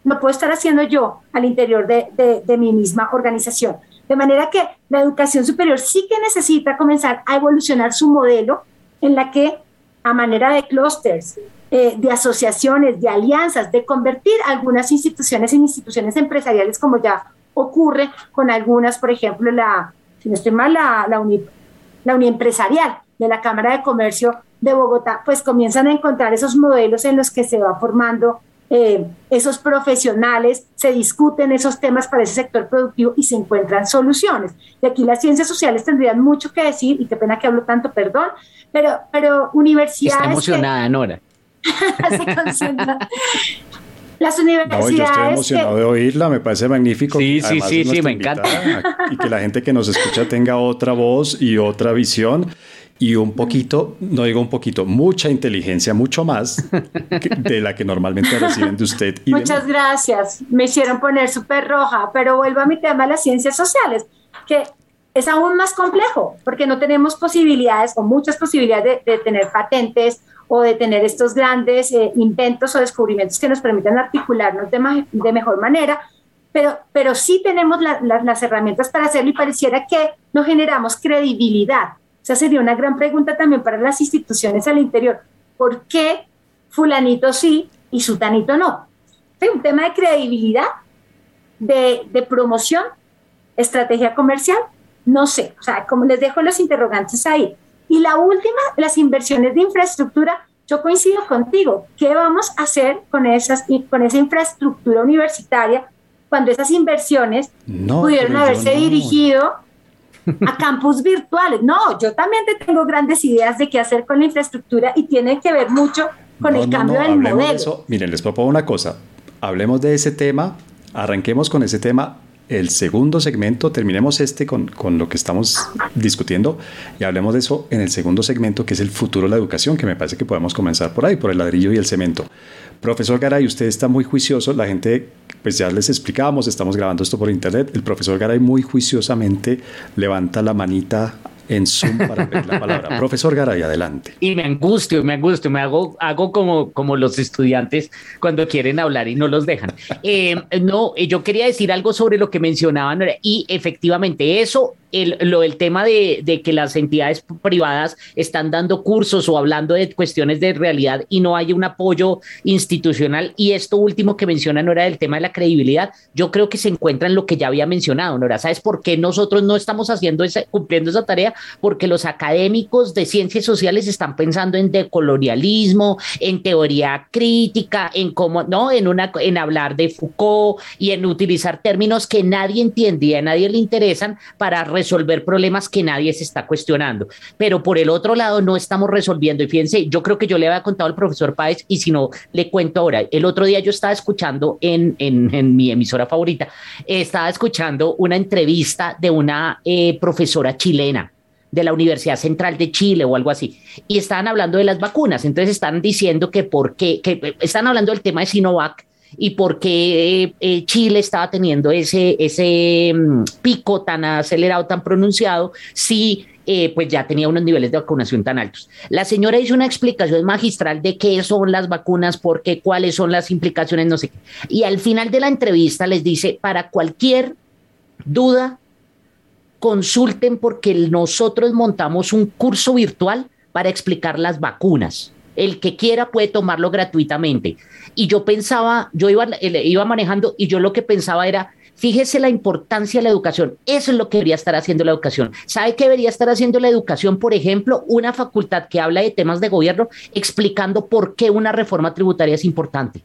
no puedo estar haciendo yo al interior de, de, de mi misma organización. De manera que la educación superior sí que necesita comenzar a evolucionar su modelo en la que a manera de clústeres, eh, de asociaciones, de alianzas, de convertir algunas instituciones en instituciones empresariales como ya ocurre con algunas, por ejemplo, la, si no estoy mal, la, la, uni, la Uniempresarial de la Cámara de Comercio de Bogotá, pues comienzan a encontrar esos modelos en los que se va formando eh, esos profesionales, se discuten esos temas para ese sector productivo y se encuentran soluciones. Y aquí las ciencias sociales tendrían mucho que decir, y qué pena que hablo tanto, perdón, pero, pero universidades... Está emocionada, Nora. <laughs> Las universidades. No, yo estoy emocionado de oírla, me parece magnífico. Sí, sí, sí, sí, me encanta. Y que la gente que nos escucha tenga otra voz y otra visión. y un poquito, no digo un poquito, mucha inteligencia, mucho más de la que normalmente reciben de usted. Muchas gracias. Me hicieron poner súper roja, pero vuelvo a mi tema de las ciencias sociales, que es aún más complejo, porque no tenemos posibilidades o muchas posibilidades de, tener patentes o de tener estos grandes eh, inventos o descubrimientos que nos permitan articularnos de, de mejor manera, pero, pero sí tenemos las herramientas para hacerlo y pareciera que no generamos credibilidad esa sería una gran pregunta también para las instituciones al interior. ¿Por qué fulanito sí y sutanito no? Es un tema de credibilidad, de, de promoción, estrategia comercial, no sé. O sea, como les dejo los interrogantes ahí. Y la última, las inversiones de infraestructura, yo coincido contigo. ¿Qué vamos a hacer con, esas, con esa infraestructura universitaria cuando esas inversiones pudieron haberse dirigido a campus virtuales. No, yo también te tengo grandes ideas de qué hacer con la infraestructura y tiene que ver mucho con el cambio del modelo. Miren, les propongo una cosa. Hablemos de ese tema, arranquemos con ese tema el segundo segmento, terminemos este con, con, lo que estamos discutiendo y hablemos de eso en el segundo segmento, que es el futuro de la educación, que me parece que podemos comenzar por ahí, por el ladrillo y el cemento. Profesor Garay, usted está muy juicioso, la gente, pues ya les explicábamos, estamos grabando esto por internet, el profesor Garay muy juiciosamente levanta la manita en Zoom para ver la palabra. <laughs> Profesor Garay, adelante. Y me angustio, me angustio, me hago, hago como, como los estudiantes cuando quieren hablar y no los dejan. <laughs> Eh, no, yo quería decir algo sobre lo que mencionaban y efectivamente eso el, lo, el tema de, que las entidades privadas están dando cursos o hablando de cuestiones de realidad y no hay un apoyo institucional. Y esto último que menciona Nora del tema de la credibilidad, yo creo que se encuentra en lo que ya había mencionado, Nora. ¿Sabes por qué nosotros no estamos haciendo esa, cumpliendo esa tarea? Porque los académicos de ciencias sociales están pensando en decolonialismo, en teoría crítica, en cómo, no, en una, en hablar de Foucault y en utilizar términos que nadie entiende y a nadie le interesan para resolver problemas que nadie se está cuestionando. Pero por el otro lado, no estamos resolviendo. Y fíjense, yo creo que yo le había contado al profesor Páez, y si no, le cuento ahora. El otro día yo estaba escuchando en, en, mi emisora favorita, estaba escuchando una entrevista de una eh, profesora chilena de la Universidad Central de Chile o algo así, y estaban hablando de las vacunas, entonces están diciendo que por qué, que están hablando del tema de Sinovac, y por qué eh, Chile estaba teniendo ese, ese mm, pico tan acelerado, tan pronunciado, si eh, pues ya tenía unos niveles de vacunación tan altos. La señora hizo una explicación magistral de qué son las vacunas, por qué, cuáles son las implicaciones, no sé qué. Y al final de la entrevista les dice, para cualquier duda, consulten porque nosotros montamos un curso virtual para explicar las vacunas. El que quiera puede tomarlo gratuitamente. Y yo pensaba, yo iba, iba manejando y yo lo que pensaba era, fíjese la importancia de la educación. Eso es lo que debería estar haciendo la educación. ¿Sabe qué debería estar haciendo la educación? Por ejemplo, una facultad que habla de temas de gobierno explicando por qué una reforma tributaria es importante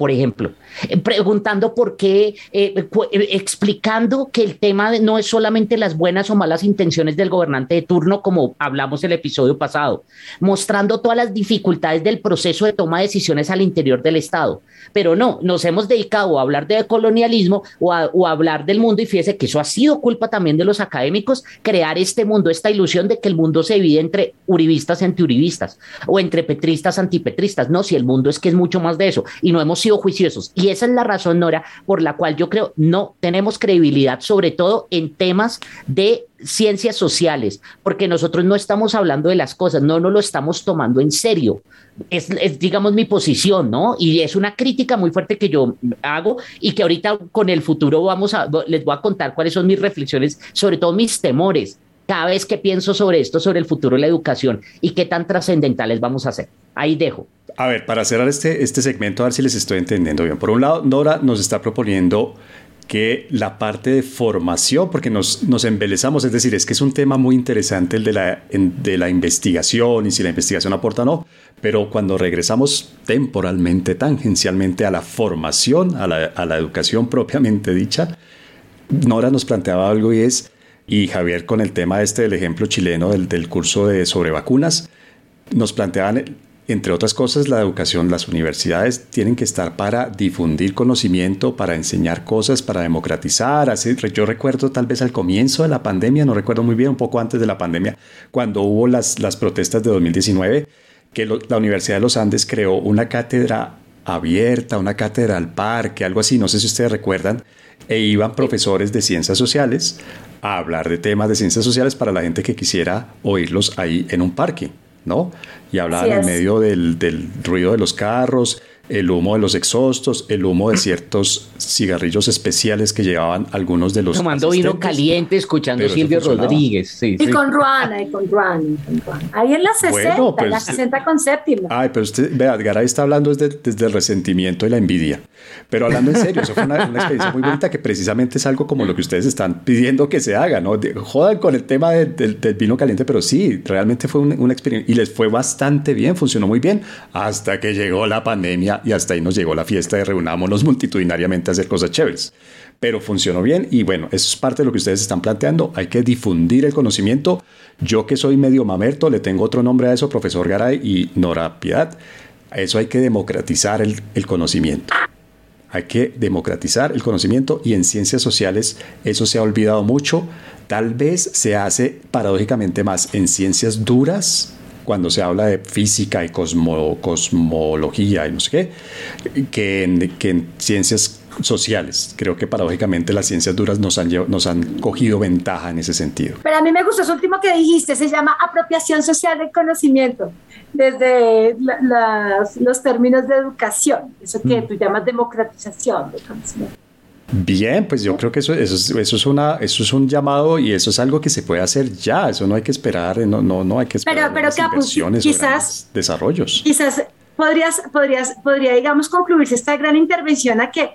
por ejemplo, eh, preguntando por qué, eh, eh, explicando que el tema no es solamente las buenas o malas intenciones del gobernante de turno, como hablamos el episodio pasado, mostrando todas las dificultades del proceso de toma de decisiones al interior del Estado. Pero no, nos hemos dedicado a hablar de colonialismo o a, o a hablar del mundo y fíjese que eso ha sido culpa también de los académicos, crear este mundo, esta ilusión de que el mundo se divide entre uribistas y antiuribistas o entre petristas antipetristas. No, si el mundo es que es mucho más de eso y no hemos sido juiciosos. Y esa es la razón, Nora, por la cual yo creo no tenemos credibilidad, sobre todo en temas de ciencias sociales, porque nosotros no estamos hablando de las cosas, no nos lo estamos tomando en serio. Es, digamos, mi posición, ¿no? Y es una crítica muy fuerte que yo hago y que ahorita con el futuro vamos a, les voy a contar cuáles son mis reflexiones, sobre todo mis temores, cada vez que pienso sobre esto, sobre el futuro de la educación y qué tan trascendentales vamos a hacer. Ahí dejo. A ver, para cerrar este, este segmento, a ver si les estoy entendiendo bien. Por un lado, Nora nos está proponiendo que la parte de formación, porque nos, nos embelezamos, es decir, es que es un tema muy interesante el de la, de la investigación y si la investigación aporta o no, pero cuando regresamos temporalmente, tangencialmente a la formación, a la, a la educación propiamente dicha, Nora nos planteaba algo y es y Javier con el tema este del ejemplo chileno del, del curso de sobre vacunas, nos planteaban entre otras cosas, la educación, las universidades tienen que estar para difundir conocimiento, para enseñar cosas, para democratizar. Así, yo recuerdo tal vez al comienzo de la pandemia, no recuerdo muy bien, un poco antes de la pandemia, cuando hubo las, las protestas de 2019, que la Universidad de los Andes creó una cátedra abierta, una cátedra al parque, algo así, no sé si ustedes recuerdan, e iban profesores de ciencias sociales a hablar de temas de ciencias sociales para la gente que quisiera oírlos ahí en un parque. ¿no? Y hablaban en medio del, del, ruido de los carros, el humo de los exhaustos, el humo de ciertos cigarrillos especiales que llevaban algunos de los. Tomando vino caliente, escuchando Silvio Rodríguez. y, Con Ruana, y con Ruana, Ahí en la 60, en la 60 con séptima. Ay, pero usted, vea, Garay está hablando desde, desde, el resentimiento y la envidia. Pero hablando en serio, eso fue una, experiencia muy bonita que precisamente es algo como lo que ustedes están pidiendo que se haga, ¿no? Jodan con el tema del, vino caliente, pero sí, realmente fue una experiencia y les fue bastante bien, funcionó muy bien hasta que llegó la pandemia y hasta ahí nos llegó la fiesta de reunámonos multitudinariamente a hacer cosas chéveres. Pero funcionó bien y bueno, eso es parte de lo que ustedes están planteando. Hay que difundir el conocimiento. Yo que soy medio mamerto, le tengo otro nombre a eso, profesor Garay y Nora Piedad. Eso hay que democratizar el conocimiento. Hay que democratizar el conocimiento y en ciencias sociales eso se ha olvidado mucho. Tal vez se hace paradójicamente más en ciencias duras, cuando se habla de física y cosmología y no sé qué, que en, que en ciencias sociales. Creo que paradójicamente las ciencias duras nos han, nos han cogido ventaja en ese sentido. Pero a mí me gustó eso último que dijiste, se llama apropiación social del conocimiento, desde los términos de educación, eso que mm. tú llamas democratización del conocimiento. Bien, pues yo creo que eso, eso, eso, es una, eso es un llamado y eso es algo que se puede hacer ya. Eso no hay que esperar, no, no, no hay que esperar pero, pero quizás, desarrollos. Quizás podrías, podrías, podría, digamos, concluirse esta gran intervención a que,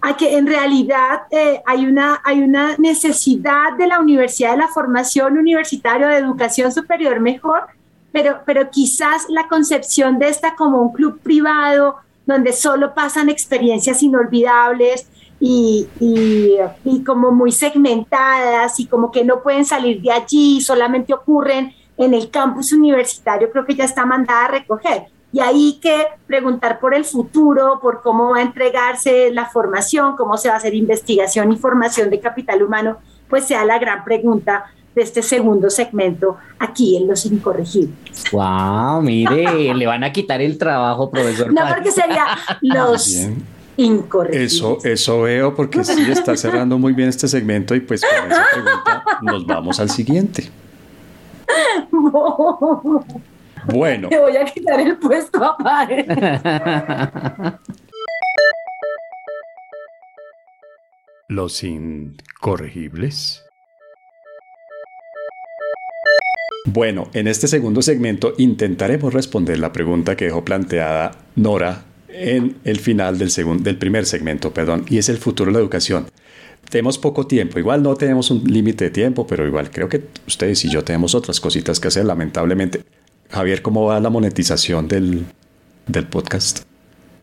a que en realidad eh, hay, una, hay una necesidad de la universidad, de la formación universitaria, de educación superior mejor, pero, pero quizás la concepción de esta como un club privado donde solo pasan experiencias inolvidables y, como muy segmentadas y como que no pueden salir de allí, solamente ocurren en el campus universitario, creo que ya está mandada a recoger. Y ahí que preguntar por el futuro, por cómo va a entregarse la formación, cómo se va a hacer investigación y formación de capital humano, pues sea la gran pregunta de este segundo segmento aquí en Los Incorregibles. ¡Wow! Mire, <laughs> le van a quitar el trabajo, profesor. No, porque sería Los Incorregibles. Eso, eso veo porque sí está <laughs> cerrando muy bien este segmento y pues con esa pregunta nos vamos al siguiente. <laughs> Bueno. Te voy a quitar el puesto a padre. Los incorregibles. Bueno, en este segundo segmento intentaremos responder la pregunta que dejó planteada Nora en el final del, del primer segmento, perdón, y es el futuro de la educación. Tenemos poco tiempo, igual no tenemos un límite de tiempo, pero igual creo que ustedes y yo tenemos otras cositas que hacer, lamentablemente. Javier, ¿cómo va la monetización del, del podcast?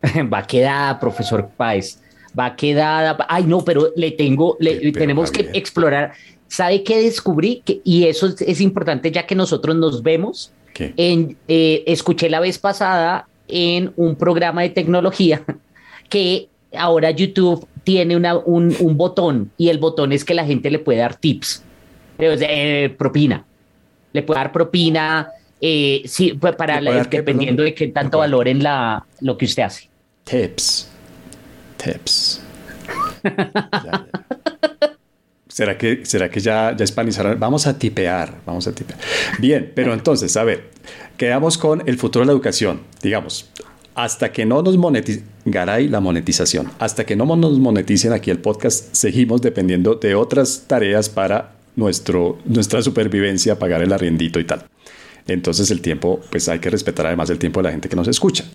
<laughs> Va quedada, profesor Páez. Va quedada. Ay, no, pero le tengo, le, tenemos que explorar ¿Sabe qué descubrí? Que, y eso es, importante ya que nosotros nos vemos. En, eh, escuché la vez pasada en un programa de tecnología <laughs> que ahora YouTube tiene una, un, un, botón y el botón es que la gente le puede dar tips, eh, propina. Le puede dar propina, eh, sí, pues para dependiendo de qué tanto valoren la, lo que usted hace. Tips. Tips. <laughs> ¿Será que, será que ya, ya hispanizaron? Vamos a tipear, vamos a tipear. Bien, pero entonces, a ver, quedamos con el futuro de la educación. Digamos, hasta que no nos moneticen, Garay, la monetización, hasta que no nos moneticen aquí el podcast, seguimos dependiendo de otras tareas para nuestro, nuestra supervivencia, pagar el arriendito y tal. Entonces el tiempo, pues hay que respetar además el tiempo de la gente que nos escucha.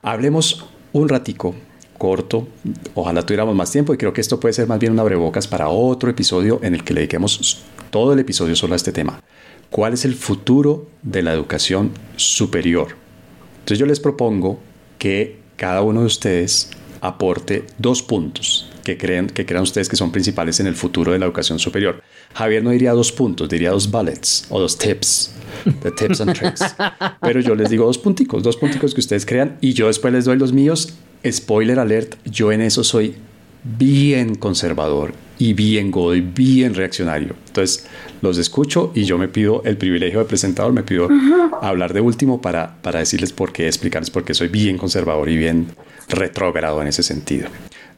Hablemos un ratico corto. Ojalá tuviéramos más tiempo y creo que esto puede ser más bien un abrebocas para otro episodio en el que le dediquemos todo el episodio solo a este tema. ¿Cuál es el futuro de la educación superior? Entonces yo les propongo que cada uno de ustedes aporte dos puntos que creen, que crean ustedes que son principales en el futuro de la educación superior. Javier no diría dos puntos, diría dos bullets o dos tips, de tips and tricks. <laughs> Pero yo les digo dos punticos, dos punticos que ustedes crean y yo después les doy los míos. Spoiler alert, yo en eso soy bien conservador y bien godo y bien reaccionario. Entonces los escucho y yo me pido el privilegio de presentador, me pido hablar de último para, para decirles por qué, explicarles por qué soy bien conservador y bien retrógrado en ese sentido.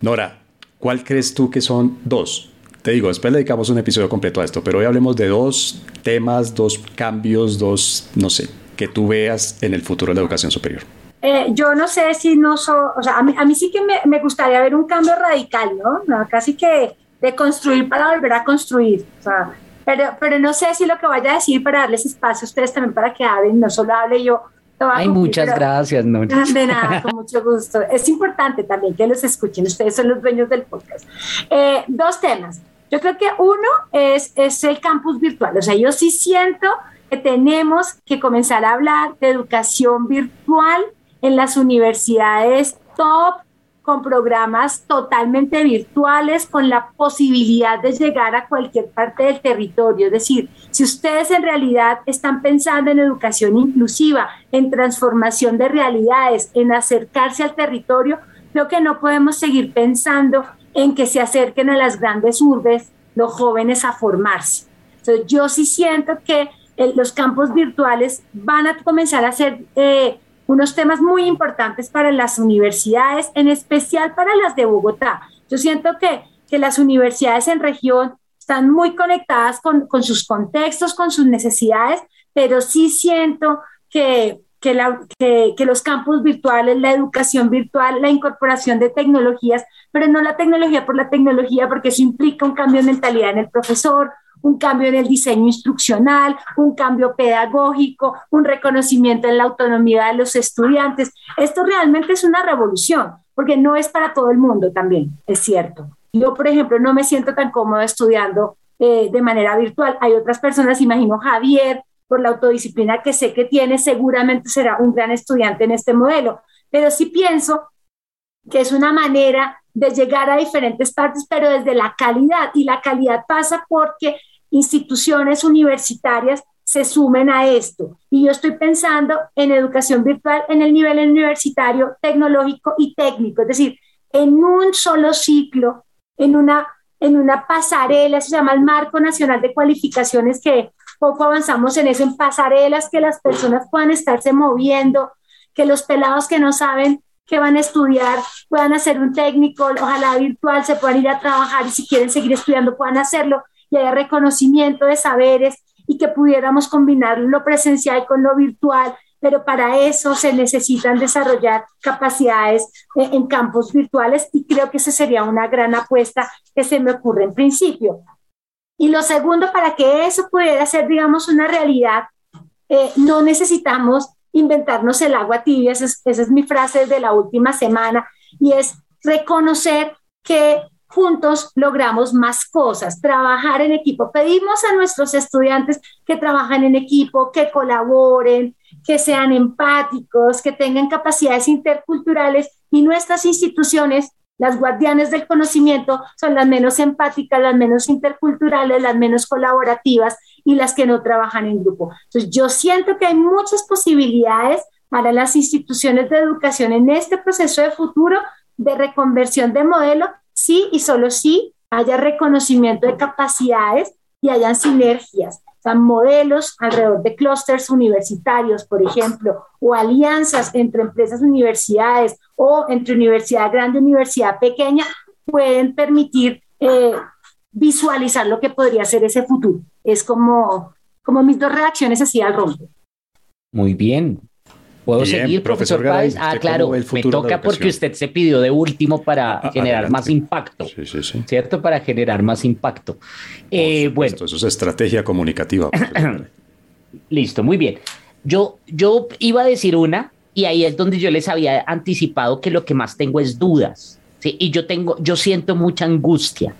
Nora, ¿cuál crees tú que son dos? Te digo, después le dedicamos un episodio completo a esto, pero hoy hablemos de dos temas, dos cambios, dos, no sé, que tú veas en el futuro de la educación superior. Eh, yo no sé si no so, o sea, a mí, a mí sí que me, gustaría ver un cambio radical, ¿no? ¿no? Casi que de construir para volver a construir. O sea, pero, pero no sé si lo que vaya a decir para darles espacio a ustedes también para que hablen, no solo hable yo. Ay, muchas gracias, no. De <laughs> nada, con mucho gusto. Es importante también que los escuchen, ustedes son los dueños del podcast. Eh, dos temas. Yo creo que uno es, es el campus virtual. O sea, yo sí siento que tenemos que comenzar a hablar de educación virtual en las universidades top, con programas totalmente virtuales, con la posibilidad de llegar a cualquier parte del territorio. Es decir, si ustedes en realidad están pensando en educación inclusiva, en transformación de realidades, en acercarse al territorio, creo que no podemos seguir pensando en que se acerquen a las grandes urbes los jóvenes a formarse. Entonces, yo sí siento que eh, los campos virtuales van a comenzar a ser... Eh, unos temas muy importantes para las universidades, en especial para las de Bogotá. Yo siento que, que las universidades en región están muy conectadas con, con sus contextos, con sus necesidades, pero sí siento que, que, la, que, que, los campus virtuales, la educación virtual, la incorporación de tecnologías, pero no la tecnología por la tecnología, porque eso implica un cambio de mentalidad en el profesor, un cambio en el diseño instruccional, un cambio pedagógico, un reconocimiento en la autonomía de los estudiantes. Esto realmente es una revolución, porque no es para todo el mundo también, es cierto. Yo, por ejemplo, no me siento tan cómodo estudiando eh, de manera virtual. Hay otras personas, imagino Javier, por la autodisciplina que sé que tiene, seguramente será un gran estudiante en este modelo. Pero sí pienso que es una manera de llegar a diferentes partes, pero desde la calidad. Y la calidad pasa porque instituciones universitarias se sumen a esto. Y yo estoy pensando en educación virtual en el nivel universitario, tecnológico y técnico, es decir, en un solo ciclo, en una, en una pasarela, se llama el Marco Nacional de Cualificaciones, que poco avanzamos en eso, en pasarelas, que las personas puedan estarse moviendo, que los pelados que no saben que van a estudiar puedan hacer un técnico, ojalá virtual, se puedan ir a trabajar y si quieren seguir estudiando puedan hacerlo y haya reconocimiento de saberes y que pudiéramos combinar lo presencial con lo virtual, pero para eso se necesitan desarrollar capacidades eh, en campos virtuales y creo que esa sería una gran apuesta que se me ocurre en principio. Y lo segundo, para que eso pudiera ser, digamos, una realidad, eh, no necesitamos inventarnos el agua tibia, esa es, esa es mi frase de la última semana, y es reconocer que juntos logramos más cosas, trabajar en equipo. Pedimos a nuestros estudiantes que trabajen en equipo, que colaboren, que sean empáticos, que tengan capacidades interculturales y nuestras instituciones, las guardianes del conocimiento, son las menos empáticas, las menos interculturales, las menos colaborativas y las que no trabajan en grupo. Entonces, yo siento que hay muchas posibilidades para las instituciones de educación en este proceso de futuro de reconversión de modelo sí y solo sí haya reconocimiento de capacidades y hayan sinergias, o sea, modelos alrededor de clústeres universitarios, por ejemplo, o alianzas entre empresas, universidades o entre universidad grande universidad pequeña, pueden permitir eh, visualizar lo que podría ser ese futuro. Es como, como mis dos reacciones así al rompe. Muy bien. ¿Puedo seguir, profesor, Páez? Ah, claro, me toca porque usted se pidió de último para ah, generar más impacto. Sí, sí, sí. ¿Cierto? Para generar más impacto. Eh, bueno. Eso es estrategia comunicativa. <coughs> Listo, muy bien. Yo, yo iba a decir una, y ahí es donde yo les había anticipado que lo que más tengo es dudas. ¿sí? Y yo tengo, yo siento mucha angustia.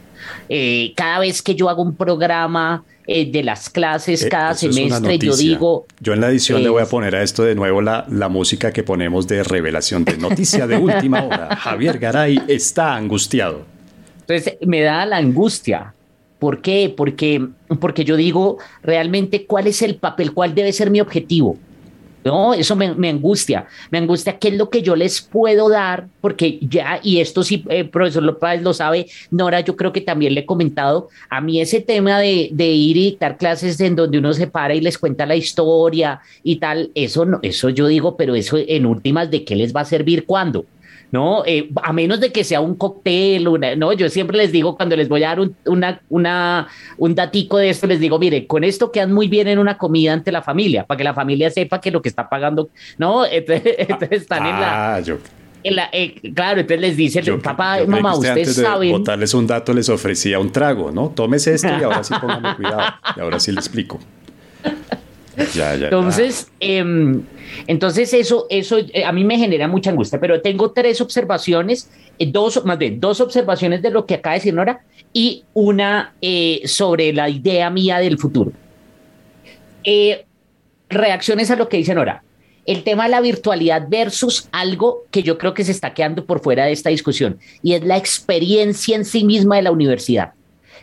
Eh, cada vez que yo hago un programa eh, de las clases, eh, cada semestre, yo digo... Yo en la edición le voy a poner a esto de nuevo la, la música que ponemos de revelación de noticia de última <laughs> hora. Javier Garay está angustiado. Entonces me da la angustia. ¿Por qué? Porque, porque yo digo realmente cuál es el papel, cuál debe ser mi objetivo. No, eso me, angustia, me angustia qué es lo que yo les puedo dar, porque ya, y esto sí, eh, profesor López lo sabe, Nora, yo creo que también le he comentado, a mí ese tema de, de, ir y dictar clases en donde uno se para y les cuenta la historia y tal, eso, no, eso yo digo, pero eso en últimas, ¿de qué les va a servir cuándo? ¿No? Eh, a menos de que sea un cóctel, ¿no? Yo siempre les digo cuando les voy a dar un, una, una, un datico de esto, les digo, mire, con esto quedan muy bien en una comida ante la familia, para que la familia sepa que lo que está pagando, ¿no? <laughs> Entonces, están en la... Ah, eh, claro, entonces les dice, papá, mamá, ustedes saben. Botarles un dato, les ofrecía un trago, ¿no? Tómese esto y ahora sí <laughs> póngame cuidado. Y ahora sí le explico. Entonces, em, entonces eso, eso eh, a mí me genera mucha angustia, pero tengo tres observaciones, eh, dos, más bien, dos observaciones de lo que acaba de decir Nora y una eh, sobre la idea mía del futuro. reacciones a lo que dice Nora. El tema de la virtualidad versus algo que yo creo que se está quedando por fuera de esta discusión y es la experiencia en sí misma de la universidad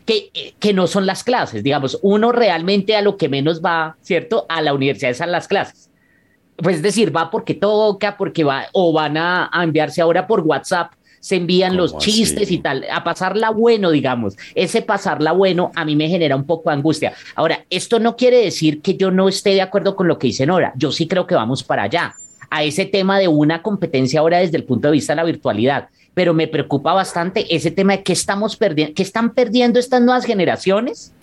que, no son las clases. Digamos, uno realmente a lo que menos va, ¿cierto? A la universidad es a las clases. Pues es decir, va porque toca, porque va, o van a, enviarse ahora por WhatsApp se envían los chistes y tal, a pasarla bueno, digamos. Ese pasarla bueno a mí me genera un poco de angustia. Ahora, esto no quiere decir que yo no esté de acuerdo con lo que dice Nora. Yo sí creo que vamos para allá, a ese tema de una competencia ahora desde el punto de vista de la virtualidad pero me preocupa bastante ese tema de que estamos perdiendo, que están perdiendo estas nuevas generaciones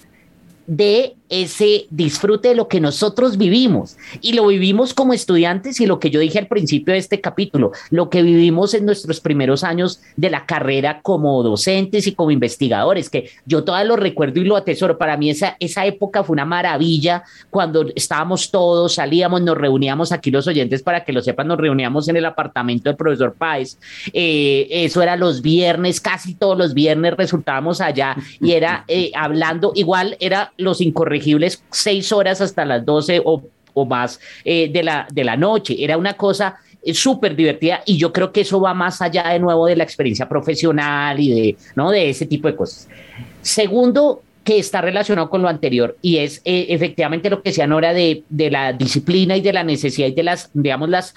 de ese disfrute de lo que nosotros vivimos y lo vivimos como estudiantes y lo que yo dije al principio de este capítulo, lo que vivimos en nuestros primeros años de la carrera como docentes y como investigadores, que yo todavía lo recuerdo y lo atesoro. Para mí esa, esa época fue una maravilla cuando estábamos todos, salíamos, nos reuníamos aquí los oyentes para que lo sepan, nos reuníamos en el apartamento del profesor Páez. Eh, eso era los viernes, casi todos los viernes resultábamos allá y era eh, hablando, igual era los incorregibles seis horas hasta las 12 o, más eh, de, la, de la noche. Era una cosa eh, súper divertida y yo creo que eso va más allá de nuevo de la experiencia profesional y de, ¿no? de ese tipo de cosas. Segundo, que está relacionado con lo anterior y es eh, efectivamente lo que decían ahora de, de, la disciplina y de la necesidad y de las, digamos, las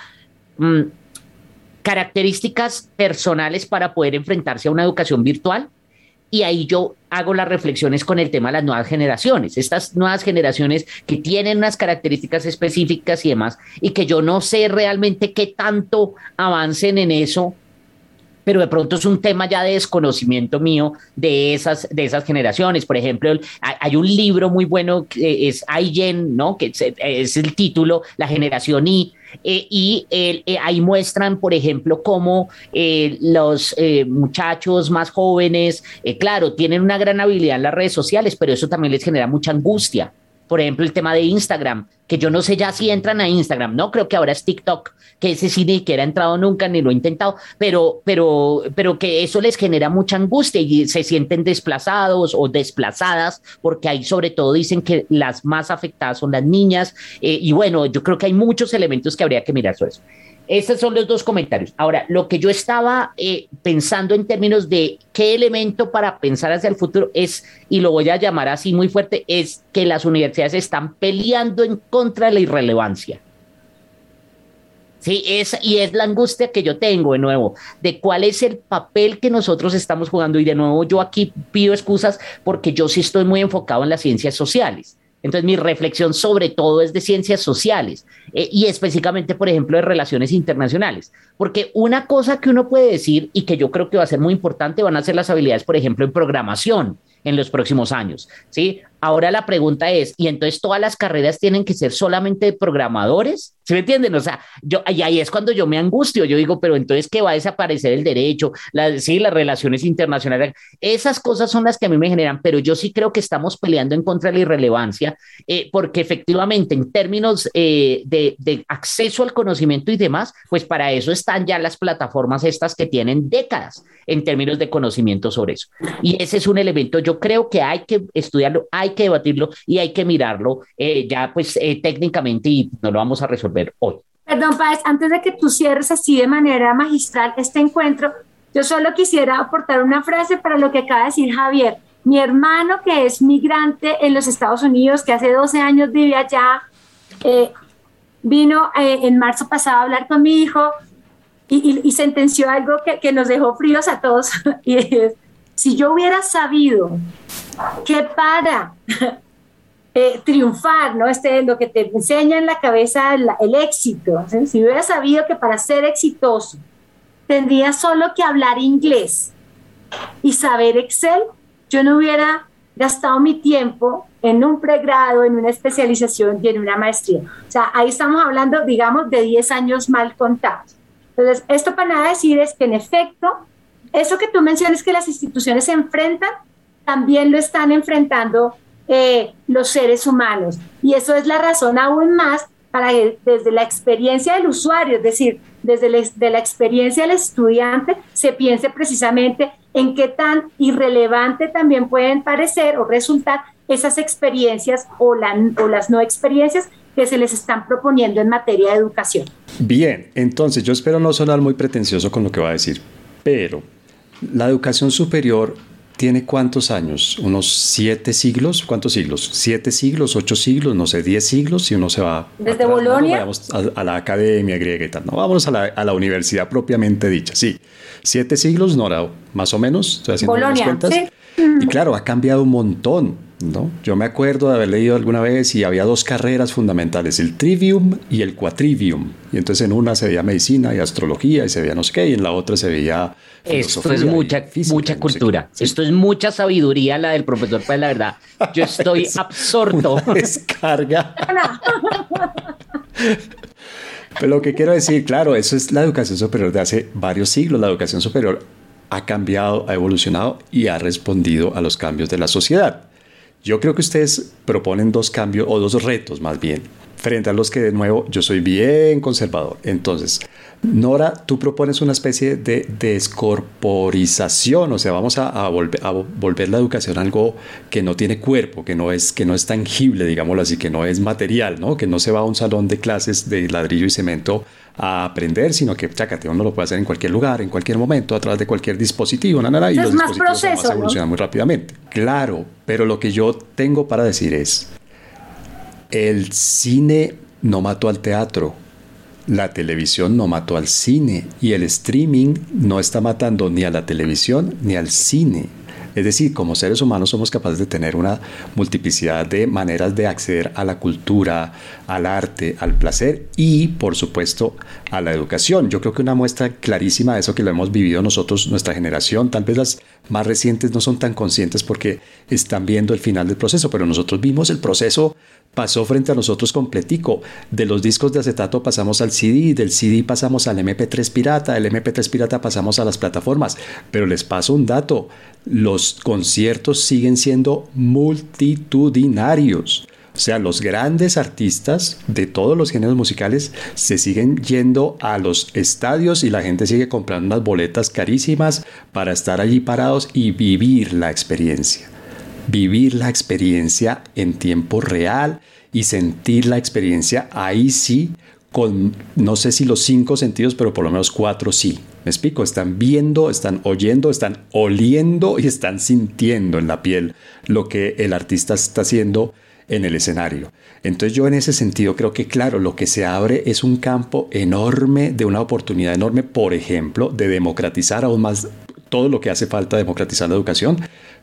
mm, características personales para poder enfrentarse a una educación virtual y ahí yo hago las reflexiones con el tema de las nuevas generaciones, estas nuevas generaciones que tienen unas características específicas y demás, y que yo no sé realmente qué tanto avancen en eso, pero de pronto es un tema ya de desconocimiento mío de esas, de esas generaciones. Por ejemplo, hay un libro muy bueno que es iGen, ¿no? que es el título, La generación Y, eh, y eh, ahí muestran, por ejemplo, cómo eh, los muchachos más jóvenes, claro, tienen una gran habilidad en las redes sociales, pero eso también les genera mucha angustia. Por ejemplo, el tema de Instagram, que yo no sé ya si entran a Instagram, no creo que ahora es TikTok, que ese sí ni que era entrado nunca ni lo he intentado, pero, pero, pero que eso les genera mucha angustia y se sienten desplazados o desplazadas, porque ahí sobre todo dicen que las más afectadas son las niñas, eh, y bueno, yo creo que hay muchos elementos que habría que mirar sobre eso. Estos son los dos comentarios. Ahora, lo que yo estaba eh, pensando en términos de qué elemento para pensar hacia el futuro es, y lo voy a llamar así muy fuerte, es que las universidades están peleando en contra de la irrelevancia. Sí, es, y es la angustia que yo tengo de nuevo, de cuál es el papel que nosotros estamos jugando. Y de nuevo, yo aquí pido excusas porque yo sí estoy muy enfocado en las ciencias sociales. Entonces mi reflexión sobre todo es de ciencias sociales eh, y específicamente, por ejemplo, de relaciones internacionales. Porque una cosa que uno puede decir y que yo creo que va a ser muy importante van a ser las habilidades, por ejemplo, en programación en los próximos años. ¿sí? Ahora la pregunta es, ¿y entonces todas las carreras tienen que ser solamente de programadores? ¿Se me entienden? O sea, yo, y ahí es cuando yo me angustio, yo digo, pero entonces, ¿qué va a desaparecer el derecho? sí, las relaciones internacionales. Esas cosas son las que a mí me generan, pero yo sí creo que estamos peleando en contra de la irrelevancia, eh, porque efectivamente, en términos eh, de, de acceso al conocimiento y demás, pues para eso están ya las plataformas estas que tienen décadas en términos de conocimiento sobre eso. Y ese es un elemento, yo creo que hay que estudiarlo, hay que debatirlo y hay que mirarlo eh, ya pues eh, técnicamente y no lo vamos a resolver hoy. Perdón, Páez, antes de que tú cierres así de manera magistral este encuentro, Yo solo quisiera aportar una frase para lo que acaba de decir Javier. Mi hermano, que es migrante en los Estados Unidos, que hace 12 años vive allá, eh, vino eh, en marzo pasado a hablar con mi hijo y, sentenció algo que, nos dejó fríos a todos. <laughs> y es, si yo hubiera sabido que para <laughs> eh, triunfar, ¿no? Este, lo que te enseña en la cabeza el, éxito, si hubiera sabido que para ser exitoso tendría solo que hablar inglés y saber Excel, yo no hubiera gastado mi tiempo en un pregrado, en una especialización y en una maestría. O sea, ahí estamos hablando, digamos, de 10 años mal contados. Entonces, esto para nada decir es que en efecto, eso que tú mencionas que las instituciones se enfrentan, también lo están enfrentando eh, los seres humanos. Y eso es la razón aún más para que desde la experiencia del usuario, es decir, desde la experiencia del estudiante, se piense precisamente en qué tan irrelevante también pueden parecer o resultar esas experiencias o, o las no experiencias que se les están proponiendo en materia de educación. Bien, entonces yo espero no sonar muy pretencioso con lo que va a decir, pero la educación superior tiene cuántos años? ¿Unos siete siglos? ¿Cuántos siglos? ¿Siete siglos? ¿Ocho siglos? No sé, diez siglos si uno se va. Desde Bolonia. vamos a, la academia griega y tal. No, vámonos a la, a la, universidad propiamente dicha. Sí, siete siglos, Nora, más o menos. Estoy haciendo Bolonia, cuentas. Sí. Y claro, ha cambiado un montón. ¿No? Yo me acuerdo de haber leído alguna vez y había dos carreras fundamentales, el trivium y el quatrivium. Y entonces en una se veía medicina y astrología y se veía no sé qué, y en la otra se veía... Esto es mucha, mucha cultura. Esto es mucha sabiduría la del profesor, pues la verdad. Yo estoy <laughs> absorto. Descarga. Pero lo que quiero decir, claro, eso es la educación superior de hace varios siglos. La educación superior ha cambiado, ha evolucionado y ha respondido a los cambios de la sociedad. Yo creo que ustedes proponen dos cambios o dos retos más bien, frente a los que de nuevo yo soy bien conservador. Entonces, Nora, tú propones una especie de descorporización, o sea, vamos a, volver, a, volver, la educación algo que no tiene cuerpo, que no, es, que no es tangible, digámoslo así, que no es material, ¿no? que no se va a un salón de clases de ladrillo y cemento a aprender, sino que, chácate, uno lo puede hacer en cualquier lugar, en cualquier momento, a través de cualquier dispositivo, nada, y los dispositivos proceso, evolucionan muy rápidamente. Claro, pero lo que yo tengo para decir es, el cine no mató al teatro, la televisión no mató al cine y el streaming no está matando ni a la televisión ni al cine. Es decir, como seres humanos somos capaces de tener una multiplicidad de maneras de acceder a la cultura, al arte, al placer y, por supuesto, a la educación. Yo creo que una muestra clarísima de eso que lo hemos vivido nosotros, nuestra generación, tal vez las más recientes no son tan conscientes porque están viendo el final del proceso, pero nosotros vimos el proceso pasó frente a nosotros completico. De los discos de acetato pasamos al CD, del CD pasamos al MP3 pirata, del MP3 pirata pasamos a las plataformas. Pero les paso un dato, los conciertos siguen siendo multitudinarios. O sea, los grandes artistas de todos los géneros musicales se siguen yendo a los estadios y la gente sigue comprando unas boletas carísimas para estar allí parados y vivir la experiencia vivir la experiencia en tiempo real y sentir la experiencia ahí sí con no sé si los cinco sentidos, pero por lo menos cuatro sí. Me explico, están viendo, están oyendo, están oliendo y están sintiendo en la piel lo que el artista está haciendo en el escenario. Entonces yo en ese sentido creo que claro, lo que se abre es un campo enorme de una oportunidad enorme, por ejemplo, de democratizar aún más todo lo que hace falta democratizar la educación,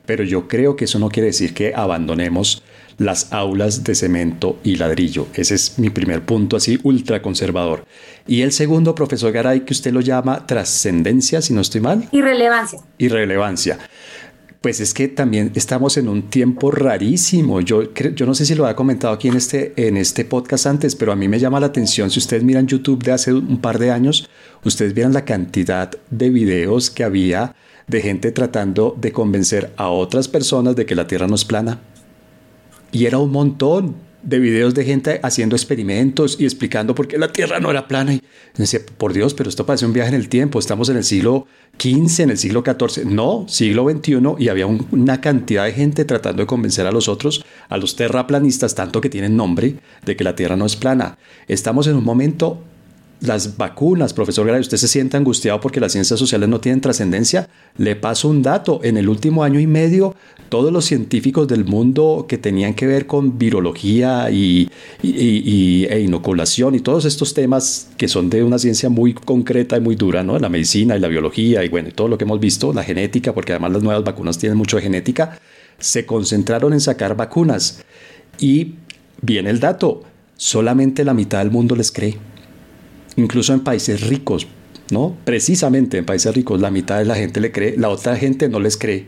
pero yo creo que eso no quiere decir que abandonemos las aulas de cemento y ladrillo. Ese es mi primer punto así ultra conservador. Y el segundo, profesor Garay, que usted lo llama trascendencia, si no estoy mal. Irrelevancia. Irrelevancia. Pues es que también estamos en un tiempo rarísimo. Yo, yo no sé si lo había comentado aquí en este, en este podcast antes, pero a mí me llama la atención. Si ustedes miran YouTube de hace un par de años, ustedes vieran la cantidad de videos que había de gente tratando de convencer a otras personas de que la Tierra no es plana. Y era un montón de videos de gente haciendo experimentos y explicando por qué la Tierra no era plana. Y decía, por Dios, pero esto parece un viaje en el tiempo. Estamos en el siglo XV, en el siglo XIV. No, siglo XXI. Y había una cantidad de gente tratando de convencer a los otros, a los terraplanistas, tanto que tienen nombre, de que la Tierra no es plana. Estamos en un momento las vacunas, profesor Garay, ¿usted se siente angustiado porque las ciencias sociales no tienen trascendencia? Le paso un dato. En el último año y medio, todos los científicos del mundo que tenían que ver con virología y, e inoculación y todos estos temas que son de una ciencia muy concreta y muy dura, ¿no? La medicina y la biología y bueno, todo lo que hemos visto, la genética, porque además las nuevas vacunas tienen mucho de genética, se concentraron en sacar vacunas. Y viene el dato, solamente la mitad del mundo les cree. Incluso en países ricos, ¿no? Precisamente en países ricos la mitad de la gente le cree, la otra gente no les cree.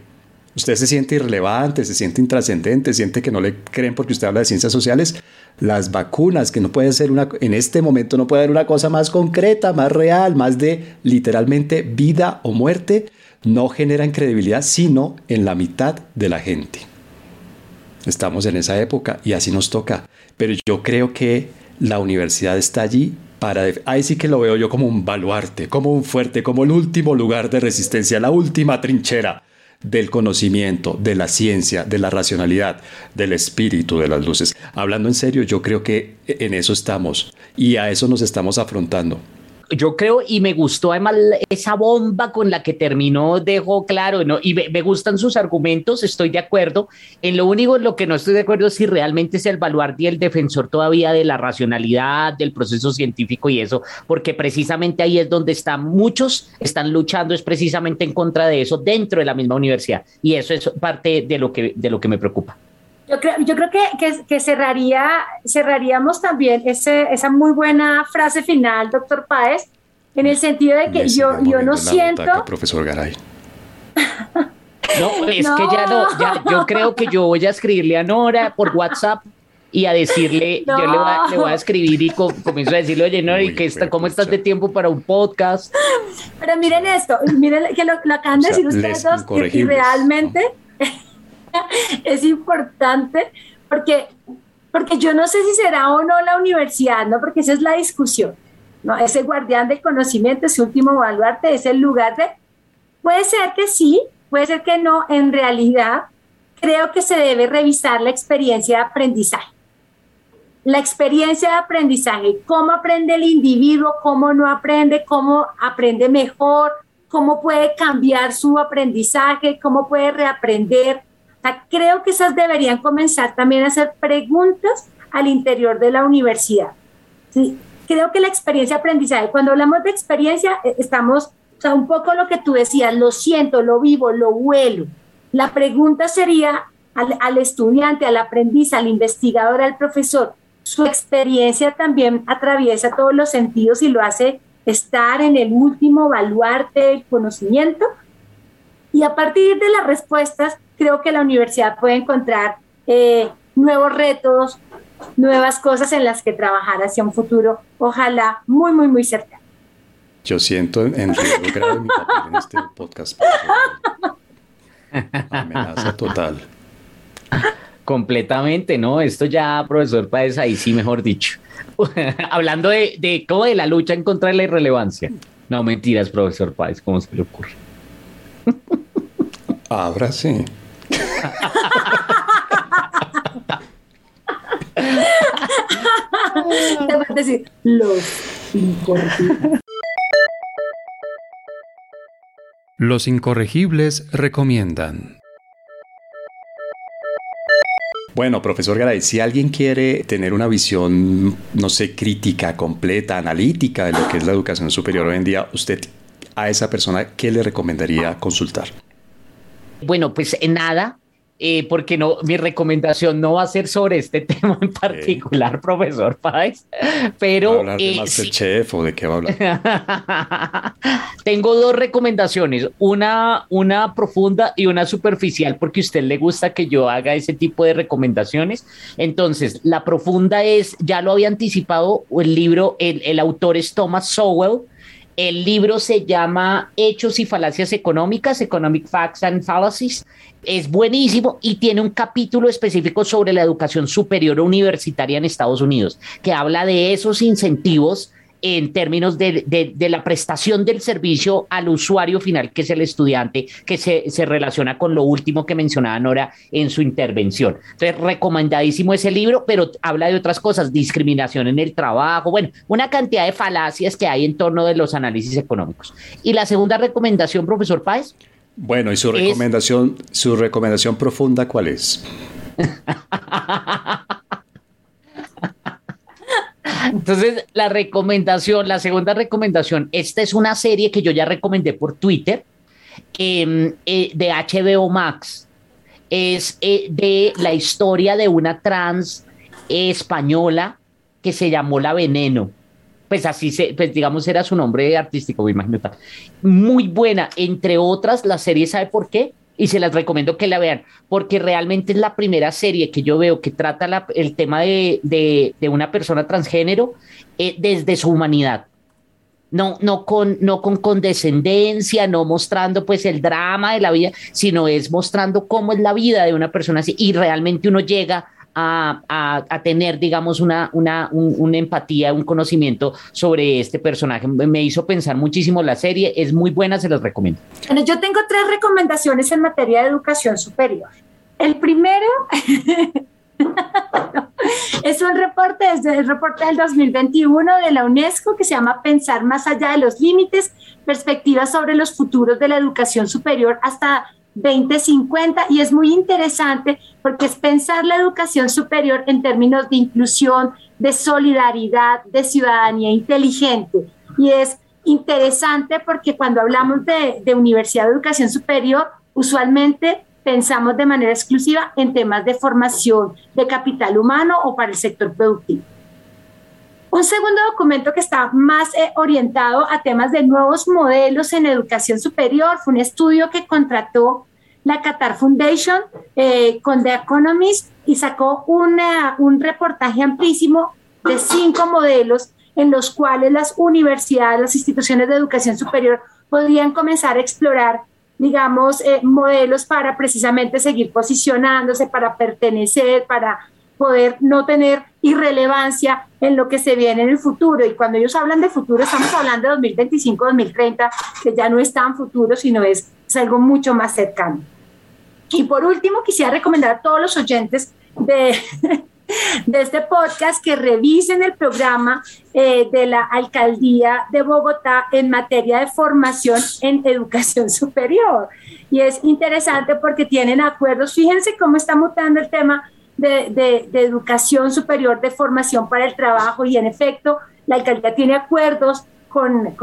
Usted se siente irrelevante, se siente intrascendente, siente que no le creen porque usted habla de ciencias sociales. Las vacunas, que no puede ser una, en este momento no puede haber una cosa más concreta, más real, más de literalmente vida o muerte, no generan credibilidad sino en la mitad de la gente. Estamos en esa época y así nos toca. Pero yo creo que la universidad está allí para... Ahí sí que lo veo yo como un baluarte, como un fuerte, como el último lugar de resistencia, la última trinchera del conocimiento, de la ciencia, de la racionalidad, del espíritu de las luces. Hablando en serio, yo creo que en eso estamos y a eso nos estamos afrontando yo creo y me gustó además esa bomba con la que terminó, dejó claro, ¿no? y me, gustan sus argumentos, estoy de acuerdo. En lo único en lo que no estoy de acuerdo es si realmente es el baluarte el defensor todavía de la racionalidad, del proceso científico y eso, porque precisamente ahí es donde están muchos, están luchando es precisamente en contra de eso dentro de la misma universidad. Y eso es parte de lo que, de lo que me preocupa. Yo creo, yo creo que, que, cerraría, cerraríamos también ese, esa muy buena frase final, doctor Páez, en el sentido de que yo, yo no siento... profesor Garay. <laughs> no, es que ya no, ya, yo creo que yo voy a escribirle a Nora por WhatsApp y a decirle, <laughs> yo le voy, a, escribir y comienzo a decirle, oye, Nora, ¿y qué está, ¿cómo estás de tiempo para un podcast? Pero miren esto, miren que lo, acaban de decir ustedes dos y realmente... <laughs> es importante porque, porque yo no sé si será o no la universidad, ¿no? Porque esa es la discusión, ¿no? Ese guardián del conocimiento, ese último baluarte, es el lugar de... Puede ser que sí, puede ser que no, en realidad creo que se debe revisar la experiencia de aprendizaje. La experiencia de aprendizaje, cómo aprende el individuo, cómo no aprende, cómo aprende mejor, cómo puede cambiar su aprendizaje, cómo puede reaprender, creo que esas deberían comenzar también a hacer preguntas al interior de la universidad. ¿sí? Creo que la experiencia aprendizaje, cuando hablamos de experiencia, eh, estamos, o sea, un poco lo que tú decías, lo siento, lo vivo, lo huelo. La pregunta sería al, al estudiante, al aprendiz, al investigador, al profesor, su experiencia también atraviesa todos los sentidos y lo hace estar en el último baluarte del conocimiento. Y a partir de las respuestas, creo que la universidad puede encontrar eh, nuevos retos, nuevas cosas en las que trabajar hacia un futuro, ojalá muy, muy, muy cercano. Yo siento en riesgo <laughs> grave mi papel en este podcast. Amenaza total. Completamente, ¿no? Esto ya, profesor Páez, ahí sí, mejor dicho. <laughs> Hablando de, de, ¿cómo de la lucha en contra de la irrelevancia. No, mentiras, profesor Páez, ¿cómo se le ocurre? Ahora sí. <laughs> decir, los incorregibles. Los incorregibles recomiendan. Bueno, profesor Garay, si alguien quiere tener una visión, no sé, crítica, completa, analítica de lo que es la educación superior hoy en día, usted a esa persona, ¿qué le recomendaría consultar? Bueno, pues en nada, eh, porque no, mi recomendación no va a ser sobre este <laughs> tema en particular, profesor Páez, pero... ¿Va a hablar de eh, Masterchef o de qué va a hablar? <laughs> Tengo dos recomendaciones, una, una profunda y una superficial, porque a usted le gusta que yo haga ese tipo de recomendaciones. Entonces, la profunda es, ya lo había anticipado, el libro, el, el autor es Thomas Sowell, el libro se llama Hechos y Falacias Económicas, Economic Facts and Fallacies. Es buenísimo y tiene un capítulo específico sobre la educación superior universitaria en Estados Unidos, que habla de esos incentivos en términos de, la prestación del servicio al usuario final, que es el estudiante, que se, se, relaciona con lo último que mencionaba Nora en su intervención. Entonces, recomendadísimo ese libro, pero habla de otras cosas, discriminación en el trabajo, bueno, una cantidad de falacias que hay en torno de los análisis económicos. Y la segunda recomendación, profesor Páez. Bueno, y su recomendación, su recomendación profunda, ¿cuál es? <laughs> Entonces, la recomendación, la segunda recomendación, esta es una serie que yo ya recomendé por Twitter em, eh, de HBO Max. Es eh, de la historia de una trans española que se llamó La Veneno. Pues así, se, pues digamos, era su nombre artístico, me imagino. Muy buena, entre otras, la serie, ¿sabe por qué? Y se las recomiendo que la vean, porque realmente es la primera serie que yo veo que trata el tema de, una persona transgénero eh, desde su humanidad. No, no, con, no con condescendencia, no mostrando pues el drama de la vida, sino es mostrando cómo es la vida de una persona así y realmente uno llega a, tener, digamos, una, una, una empatía, un conocimiento sobre este personaje. Me hizo pensar muchísimo la serie, es muy buena, se los recomiendo. Bueno, yo tengo tres recomendaciones en materia de educación superior. El primero <laughs> es un reporte, desde el reporte del 2021 de la UNESCO que se llama Pensar más allá de los límites, perspectivas sobre los futuros de la educación superior hasta 2050 y es muy interesante porque es pensar la educación superior en términos de inclusión, de solidaridad, de ciudadanía inteligente. Y es interesante porque cuando hablamos de, de universidad de educación superior, usualmente pensamos de manera exclusiva en temas de formación de capital humano o para el sector productivo. Un segundo documento que está más eh, orientado a temas de nuevos modelos en educación superior fue un estudio que contrató la Qatar Foundation eh, con The Economist y sacó un reportaje amplísimo de cinco modelos en los cuales las universidades, las instituciones de educación superior podrían comenzar a explorar, digamos, eh, modelos para precisamente seguir posicionándose, para pertenecer, para poder no tener irrelevancia en lo que se viene en el futuro. Y cuando ellos hablan de futuro, estamos hablando de 2025, 2030, que ya no es tan futuro, sino es, algo mucho más cercano. Y por último, quisiera recomendar a todos los oyentes de, <laughs> de este podcast que revisen el programa eh, de la Alcaldía de Bogotá en materia de formación en educación <laughs> superior. Y es interesante porque tienen acuerdos. Fíjense cómo está mutando el tema de, educación superior, de formación para el trabajo y en efecto la alcaldía tiene acuerdos con,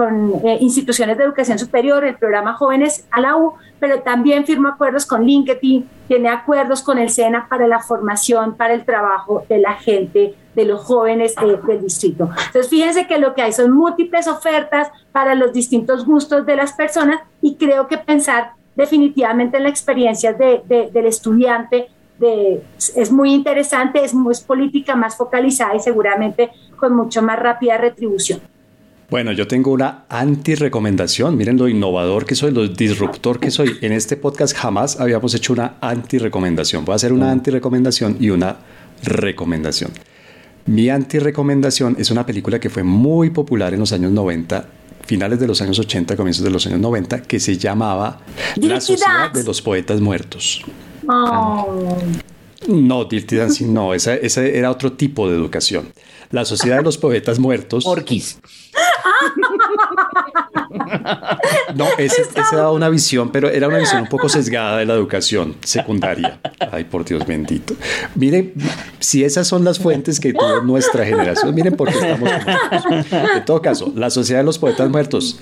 eh, instituciones de educación superior, el programa Jóvenes a la U, pero también firma acuerdos con LinkedIn, tiene acuerdos con el SENA para la formación, para el trabajo de la gente, de los jóvenes eh, del distrito. Entonces, fíjense que lo que hay son múltiples ofertas para los distintos gustos de las personas y creo que pensar definitivamente en la experiencia de, del estudiante es muy interesante, es, es política más focalizada y seguramente con mucho más rápida retribución. Bueno, yo tengo una anti-recomendación. Miren lo innovador que soy, lo disruptor que soy. En este podcast jamás habíamos hecho una anti-recomendación. Voy a hacer una mm. anti-recomendación y una recomendación. Mi anti-recomendación es una película que fue muy popular en los años 90 finales de los años 80, comienzos de los años 90, que se llamaba La Sociedad de los Poetas Muertos. Oh. No, Dirty Dancing no, esa, era otro tipo de educación. La Sociedad de los Poetas Muertos. Orquis. <laughs> No, ese, era una visión, pero era una visión un poco <laughs> sesgada de la educación secundaria. Ay, por Dios bendito. Miren, si esas son las fuentes que tuvo nuestra generación, miren por qué estamos. En todo caso, la Sociedad de los Poetas Muertos.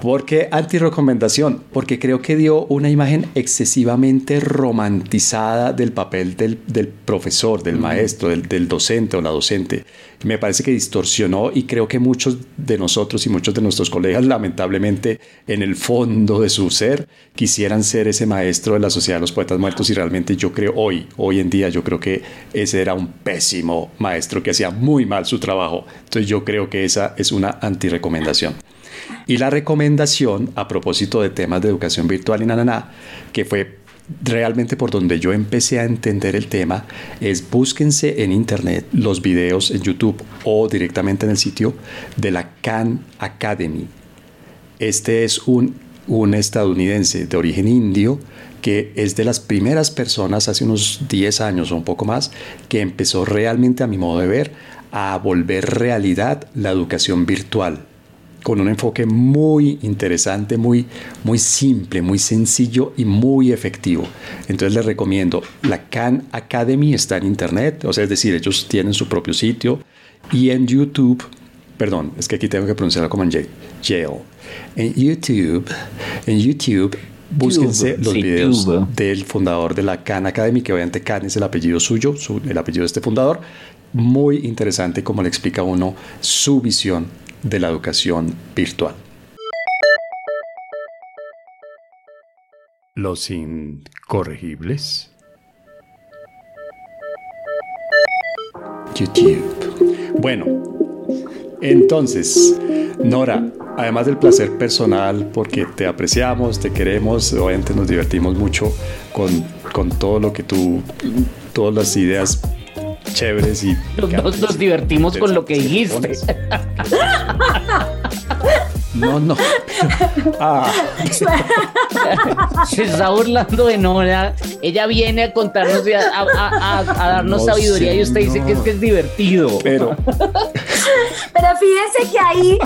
¿Por qué anti-recomendación? Porque creo que dio una imagen excesivamente romantizada del papel del, profesor, del maestro, del, del docente o la docente me parece que distorsionó y creo que muchos de nosotros y muchos de nuestros colegas lamentablemente en el fondo de su ser quisieran ser ese maestro de la sociedad de los poetas muertos y realmente yo creo hoy, hoy en día yo creo que ese era un pésimo maestro que hacía muy mal su trabajo. Entonces yo creo que esa es una antirecomendación. Y la recomendación a propósito de temas de educación virtual y nananá, que fue realmente por donde yo empecé a entender el tema es búsquense en internet los videos en YouTube o directamente en el sitio de la Khan Academy. Este es un, un estadounidense de origen indio que es de las primeras personas hace unos 10 años o un poco más que empezó realmente a mi modo de ver a volver realidad la educación virtual con un enfoque muy interesante, muy, muy simple, muy sencillo y muy efectivo. Entonces les recomiendo, la Khan Academy está en internet, o sea, es decir, ellos tienen su propio sitio y en YouTube, perdón, es que aquí tengo que pronunciarlo como en Yale. En YouTube, en YouTube búsquense los videos del fundador de la Khan Academy, que obviamente Khan es el apellido suyo, el apellido de este fundador. Muy interesante como le explica uno su visión de la educación virtual. Los incorregibles. YouTube. Bueno, entonces, Nora, además del placer personal, porque te apreciamos, te queremos, obviamente nos divertimos mucho con, con todo lo que tú, todas las ideas chéveres y... Nos, nos divertimos con lo que dijiste. No, no. <laughs> Ah. Se está burlando de Nora. Ella viene a contarnos, a, a, darnos sabiduría y usted dice que es que es divertido. Pero. <laughs> Pero fíjense que ahí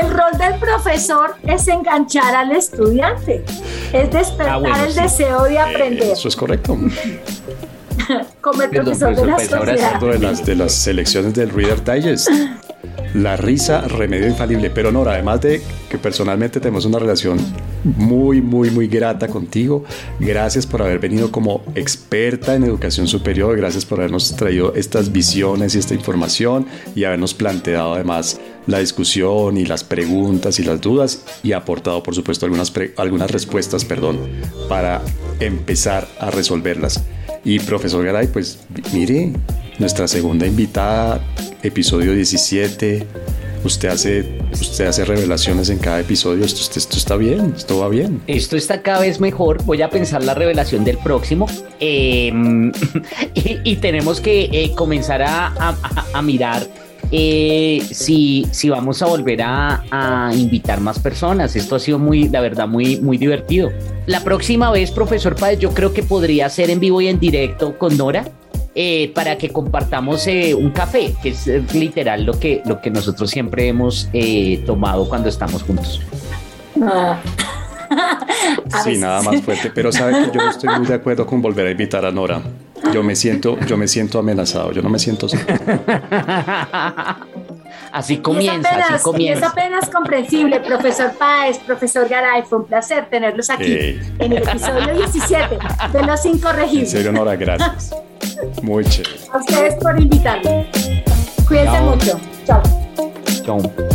el rol del profesor es enganchar al estudiante, es despertar ah, el deseo de aprender. Eso es correcto. Como el profesor de la sociedad. De las, de las selecciones del Reader Digest. La risa, remedio infalible. Pero Nora, además de que personalmente tenemos una relación muy, muy, muy grata contigo, gracias por haber venido como experta en educación superior, gracias por habernos traído estas visiones y esta información y habernos planteado además la discusión y las preguntas y las dudas y aportado, por supuesto, algunas, algunas respuestas, perdón, para empezar a resolverlas. Y profesor Garay, pues mire, nuestra segunda invitada, episodio 17. Usted hace, usted hace revelaciones en cada episodio. Esto, esto, está bien, esto va bien. Esto está cada vez mejor. Voy a pensar la revelación del próximo. Em, <laughs> y, tenemos que eh, comenzar a, mirar eh, si, si vamos a volver a, a, invitar más personas. Esto ha sido muy, la verdad, muy, muy divertido. La próxima vez, profesor Páez, yo creo que podría ser en vivo y en directo con Nora eh, para que compartamos eh, un café, que es eh, literal lo que, lo que nosotros siempre hemos tomado cuando estamos juntos. Ah. <laughs> sí, nada más fuerte, pero sabe que yo no estoy muy de acuerdo con volver a invitar a Nora. Yo me siento, yo me siento amenazado, yo no me siento Así <laughs> comienza, así comienza. es apenas comprensible, profesor Páez, profesor Garay, fue un placer tenerlos aquí en el episodio 17 de Los Incorregibles. En serio, Nora, gracias. Muy chévere. A ustedes por invitarme. Cuídense mucho. Chao. Chao.